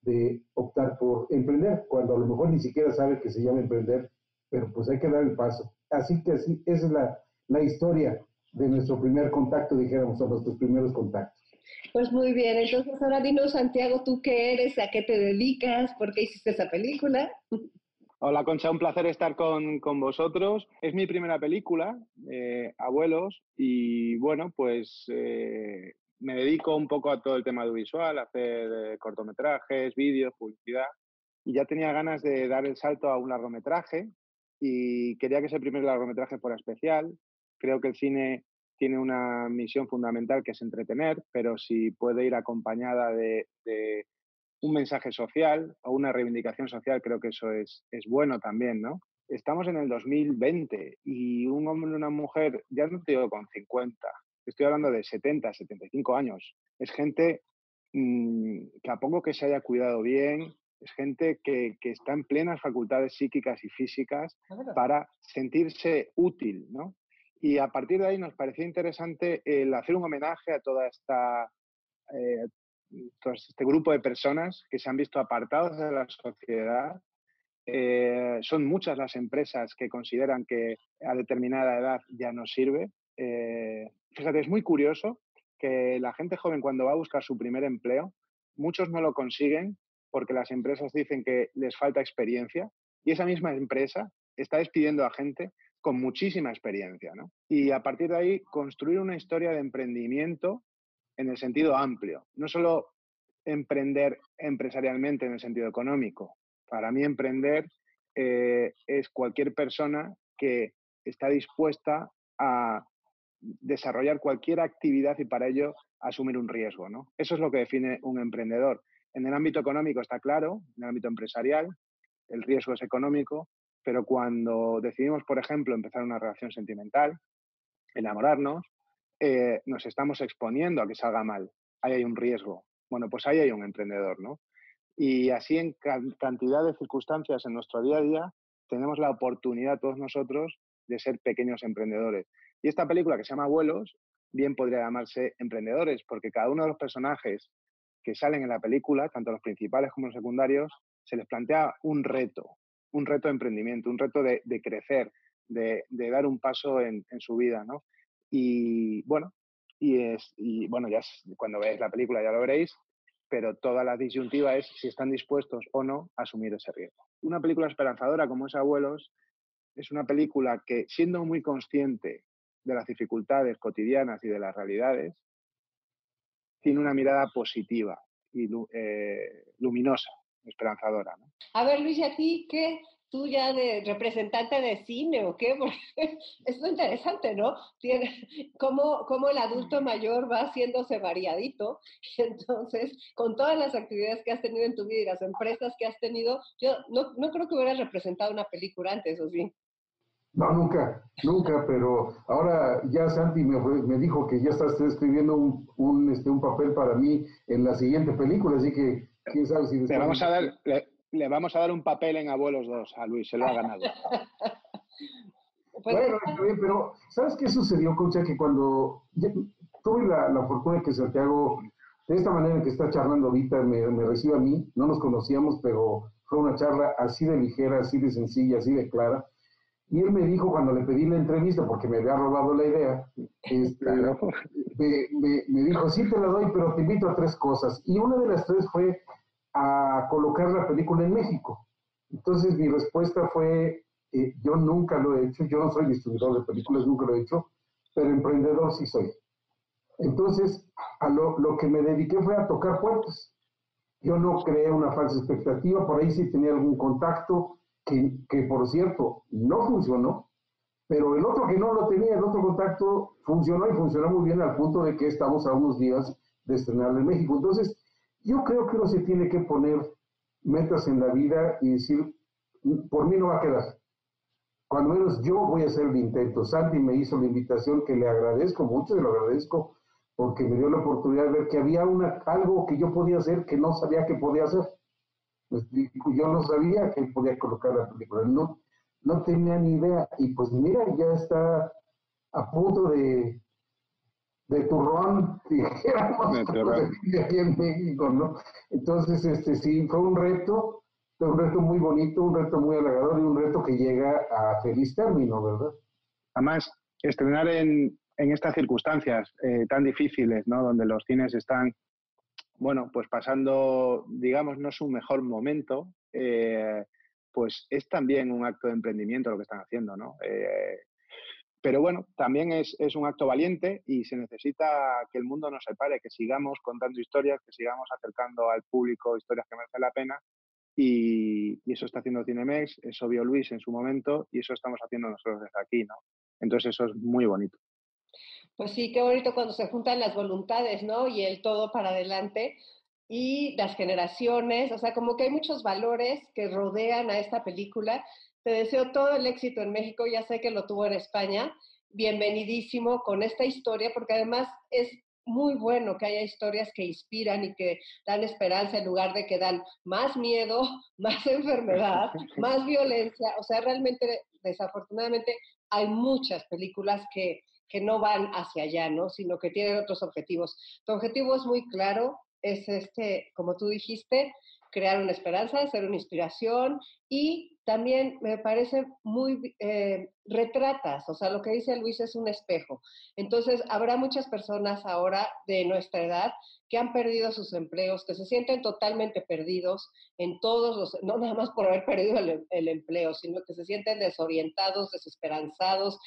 de optar por emprender, cuando a lo mejor ni siquiera sabe que se llama emprender, pero pues hay que dar el paso. Así que así, esa es la, la historia de nuestro primer contacto, dijéramos, o nuestros primeros contactos. Pues muy bien, entonces ahora dinos, Santiago, ¿tú qué eres? ¿A qué te dedicas? ¿Por qué hiciste esa película? Hola Concha, un placer estar con, con vosotros. Es mi primera película, eh, Abuelos, y bueno, pues eh, me dedico un poco a todo el tema audiovisual, a hacer eh, cortometrajes, vídeos, publicidad, y ya tenía ganas de dar el salto a un largometraje y quería que ese primer largometraje fuera especial. Creo que el cine tiene una misión fundamental que es entretener, pero si puede ir acompañada de, un mensaje social o una reivindicación social, creo que eso es, es bueno también, ¿no? Estamos en el 2020 y un hombre y una mujer, ya no te digo con 50, estoy hablando de 70, 75 años, es gente mm, que a poco que se haya cuidado bien, es gente que, está en plenas facultades psíquicas y físicas para sentirse útil, ¿no? Y a partir de ahí nos parecía interesante el hacer un homenaje a toda esta, eh, todo este grupo de personas que se han visto apartados de la sociedad, Eh, son muchas las empresas que consideran que a determinada edad ya no sirve. Eh, fíjate, es muy curioso que la gente joven cuando va a buscar su primer empleo, muchos no lo consiguen porque las empresas dicen que les falta experiencia y esa misma empresa está despidiendo a gente con muchísima experiencia. ¿no? Y a partir de ahí, construir una historia de emprendimiento en el sentido amplio, no solo emprender empresarialmente en el sentido económico. Para mí emprender eh, es cualquier persona que está dispuesta a desarrollar cualquier actividad y para ello asumir un riesgo. ¿no? Eso es lo que define un emprendedor. En el ámbito económico está claro, en el ámbito empresarial, el riesgo es económico, pero cuando decidimos, por ejemplo, empezar una relación sentimental, enamorarnos, eh, nos estamos exponiendo a que salga mal. Ahí hay un riesgo. Bueno, pues ahí hay un emprendedor, ¿no? Y así en cantidad de circunstancias en nuestro día a día tenemos la oportunidad todos nosotros de ser pequeños emprendedores. Y esta película que se llama Abuelos, bien podría llamarse Emprendedores, porque cada uno de los personajes que salen en la película, tanto los principales como los secundarios, se les plantea un reto, un reto de emprendimiento, un reto de, crecer, de, dar un paso en, su vida, ¿no? Y bueno, y, es, bueno, ya cuando veáis la película ya lo veréis, pero toda la disyuntiva es si están dispuestos o no a asumir ese riesgo. Una película esperanzadora como es Abuelos es una película que, siendo muy consciente de las dificultades cotidianas y de las realidades, tiene una mirada positiva y eh, luminosa, esperanzadora. A ver, Luis, ¿y a ti qué tú ya de representante de cine o qué? Porque es muy interesante, ¿no? Tiene, cómo, cómo el adulto mayor va haciéndose variadito. Y entonces, con todas las actividades que has tenido en tu vida y las empresas que has tenido, yo no, no creo que hubieras representado una película antes, ¿o sí? No, nunca, nunca, pero ahora ya Santi me, me dijo que ya estás escribiendo un, un, este, un papel para mí en la siguiente película, así que quién sabe si... Le vamos, a dar, le, vamos a dar un papel en Abuelos 2 a Luis, se lo ha ganado. Pues bueno, está bien, pero ¿sabes qué sucedió, Concha? Que cuando tuve la, la, fortuna de que Santiago, de esta manera en que está charlando ahorita, me, me recibe a mí, no nos conocíamos, pero fue una charla así de ligera, así de sencilla, así de clara y él me dijo cuando le pedí la entrevista, porque me había robado la idea, este, me, me, dijo, sí te la doy, pero te invito a tres cosas. Y una de las tres fue a colocar la película en México. Entonces mi respuesta fue, eh, yo nunca lo he hecho, yo no soy distribuidor de películas, nunca lo he hecho, pero emprendedor sí soy. Entonces, a lo, lo que me dediqué fue a tocar puertas. Yo no creé una falsa expectativa, por ahí sí tenía algún contacto, que, por cierto no funcionó, pero el otro que no lo tenía, el otro contacto, funcionó y funcionó muy bien al punto de que estamos a unos días de estrenar en México. Entonces, yo creo que uno se tiene que poner metas en la vida y decir, por mí no va a quedar. Cuando menos yo voy a hacer el intento. Santi me hizo la invitación que le agradezco mucho y lo agradezco porque me dio la oportunidad de ver que había una, algo que yo podía hacer que no sabía que podía hacer. Pues, yo no sabía que él podía colocar la película, no, no tenía ni idea. Y pues mira, ya está a punto de, de turrón, dijéramos, aquí en México, ¿no? Entonces, este sí, fue un reto, fue un reto muy bonito, un reto muy halagador y un reto que llega a feliz término, ¿verdad? Además, estrenar en, en estas circunstancias eh, tan difíciles, ¿no? Donde los cines están bueno, pues pasando, digamos, no su mejor momento, eh, pues es también un acto de emprendimiento lo que están haciendo, ¿no? Eh, pero bueno, también es, un acto valiente y se necesita que el mundo no se pare, que sigamos contando historias, que sigamos acercando al público historias que merecen la pena. Y, y, eso está haciendo Cinemex, eso vio Luis en su momento y eso estamos haciendo nosotros desde aquí, ¿no? Entonces eso es muy bonito. Pues sí, qué bonito cuando se juntan las voluntades, ¿no? Y el todo para adelante y las generaciones, o sea, como que hay muchos valores que rodean a esta película. Te deseo todo el éxito en México, ya sé que lo tuvo en España. Bienvenidísimo con esta historia, porque además es muy bueno que haya historias que inspiran y que dan esperanza en lugar de que dan más miedo, más enfermedad, más violencia. O sea, realmente, desafortunadamente, hay muchas películas que que no van hacia allá, ¿no? Sino que tienen otros objetivos. Tu objetivo es muy claro, es este, como tú dijiste, crear una esperanza, ser una inspiración y también me parece muy eh, retratas, o sea, lo que dice Luis es un espejo. Entonces, habrá muchas personas ahora de nuestra edad que han perdido sus empleos, que se sienten totalmente perdidos en todos los, no nada más por haber perdido el, el empleo, sino que se sienten desorientados, desesperanzados,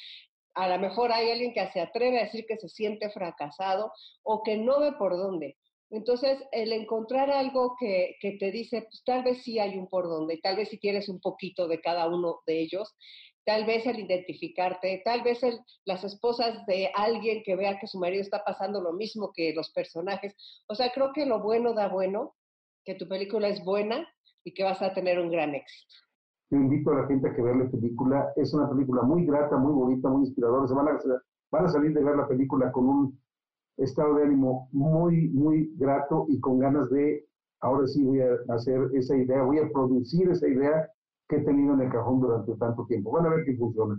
a lo mejor hay alguien que se atreve a decir que se siente fracasado o que no ve por dónde. Entonces, el encontrar algo que, te dice, pues tal vez sí hay un por dónde, tal vez si quieres un poquito de cada uno de ellos, tal vez el identificarte, tal vez el, las esposas de alguien que vea que su marido está pasando lo mismo que los personajes. O sea, creo que lo bueno da bueno, que tu película es buena y que vas a tener un gran éxito. Yo invito a la gente a que vea la película. Es una película muy grata, muy bonita, muy inspiradora. Se van a, van a salir de ver la película con un estado de ánimo muy, muy grato y con ganas de, ahora sí voy a hacer esa idea, voy a producir esa idea que he tenido en el cajón durante tanto tiempo. Van a ver que funciona.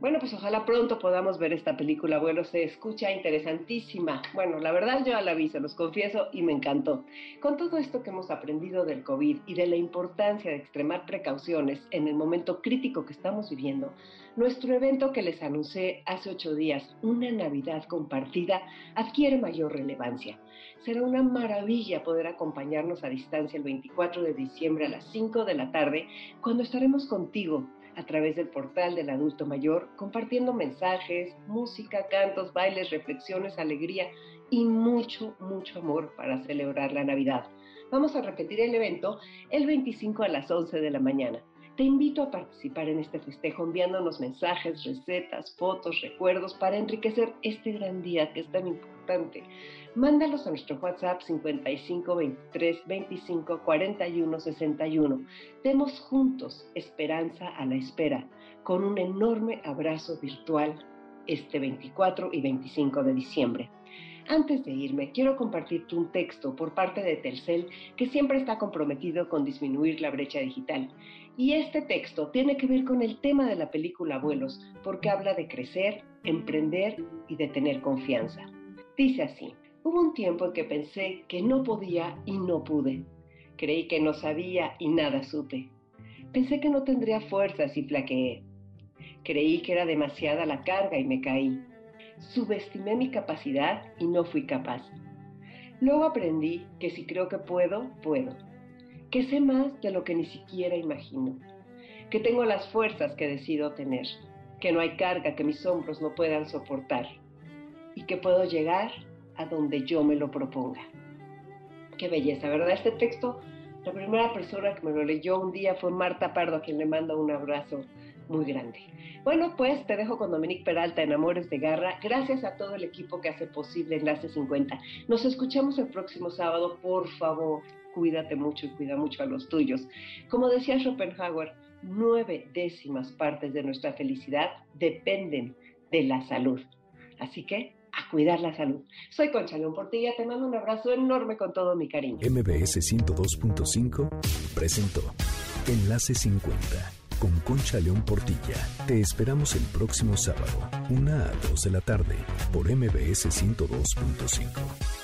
Bueno, pues ojalá pronto podamos ver esta película. Abuelo, se escucha interesantísima. Bueno, la verdad yo la vi, se los confieso, y me encantó. Con todo esto que hemos aprendido del COVID y de la importancia de extremar precauciones en el momento crítico que estamos viviendo, nuestro evento que les anuncié hace ocho días, una Navidad compartida, adquiere mayor relevancia. Será una maravilla poder acompañarnos a distancia el 24 de diciembre a las 5 de la tarde, cuando estaremos contigo a través del portal del adulto mayor, compartiendo mensajes, música, cantos, bailes, reflexiones, alegría y mucho, mucho amor para celebrar la Navidad. Vamos a repetir el evento el 25 a las 11 de la mañana. Te invito a participar en este festejo enviándonos mensajes, recetas, fotos, recuerdos para enriquecer este gran día que es tan importante. Mándalos a nuestro WhatsApp 55 23 25 41 61. Demos juntos esperanza a la espera con un enorme abrazo virtual este 24 y 25 de diciembre. Antes de irme, quiero compartirte un texto por parte de Telcel que siempre está comprometido con disminuir la brecha digital. Y este texto tiene que ver con el tema de la película Abuelos, porque habla de crecer, emprender y de tener confianza. Dice así, hubo un tiempo en que pensé que no podía y no pude. Creí que no sabía y nada supe. Pensé que no tendría fuerzas y flaqueé. Creí que era demasiada la carga y me caí subestimé mi capacidad y no fui capaz. Luego aprendí que si creo que puedo, puedo. Que sé más de lo que ni siquiera imagino. Que tengo las fuerzas que decido tener. Que no hay carga que mis hombros no puedan soportar. Y que puedo llegar a donde yo me lo proponga. Qué belleza, ¿verdad? Este texto, la primera persona que me lo leyó un día fue Marta Pardo, a quien le mando un abrazo muy grande. Bueno, pues te dejo con Dominique Peralta en Amores de Garra. Gracias a todo el equipo que hace posible Enlace 50. Nos escuchamos el próximo sábado. Por favor, cuídate mucho y cuida mucho a los tuyos. Como decía Schopenhauer, nueve décimas partes de nuestra felicidad dependen de la salud. Así que a cuidar la salud. Soy Concha León Portilla, te mando un abrazo enorme con todo mi cariño. MBS 102.5 presentó Enlace 50 con Concha León Portilla. Te esperamos el próximo sábado, una a 2 de la tarde, por MBS 102.5.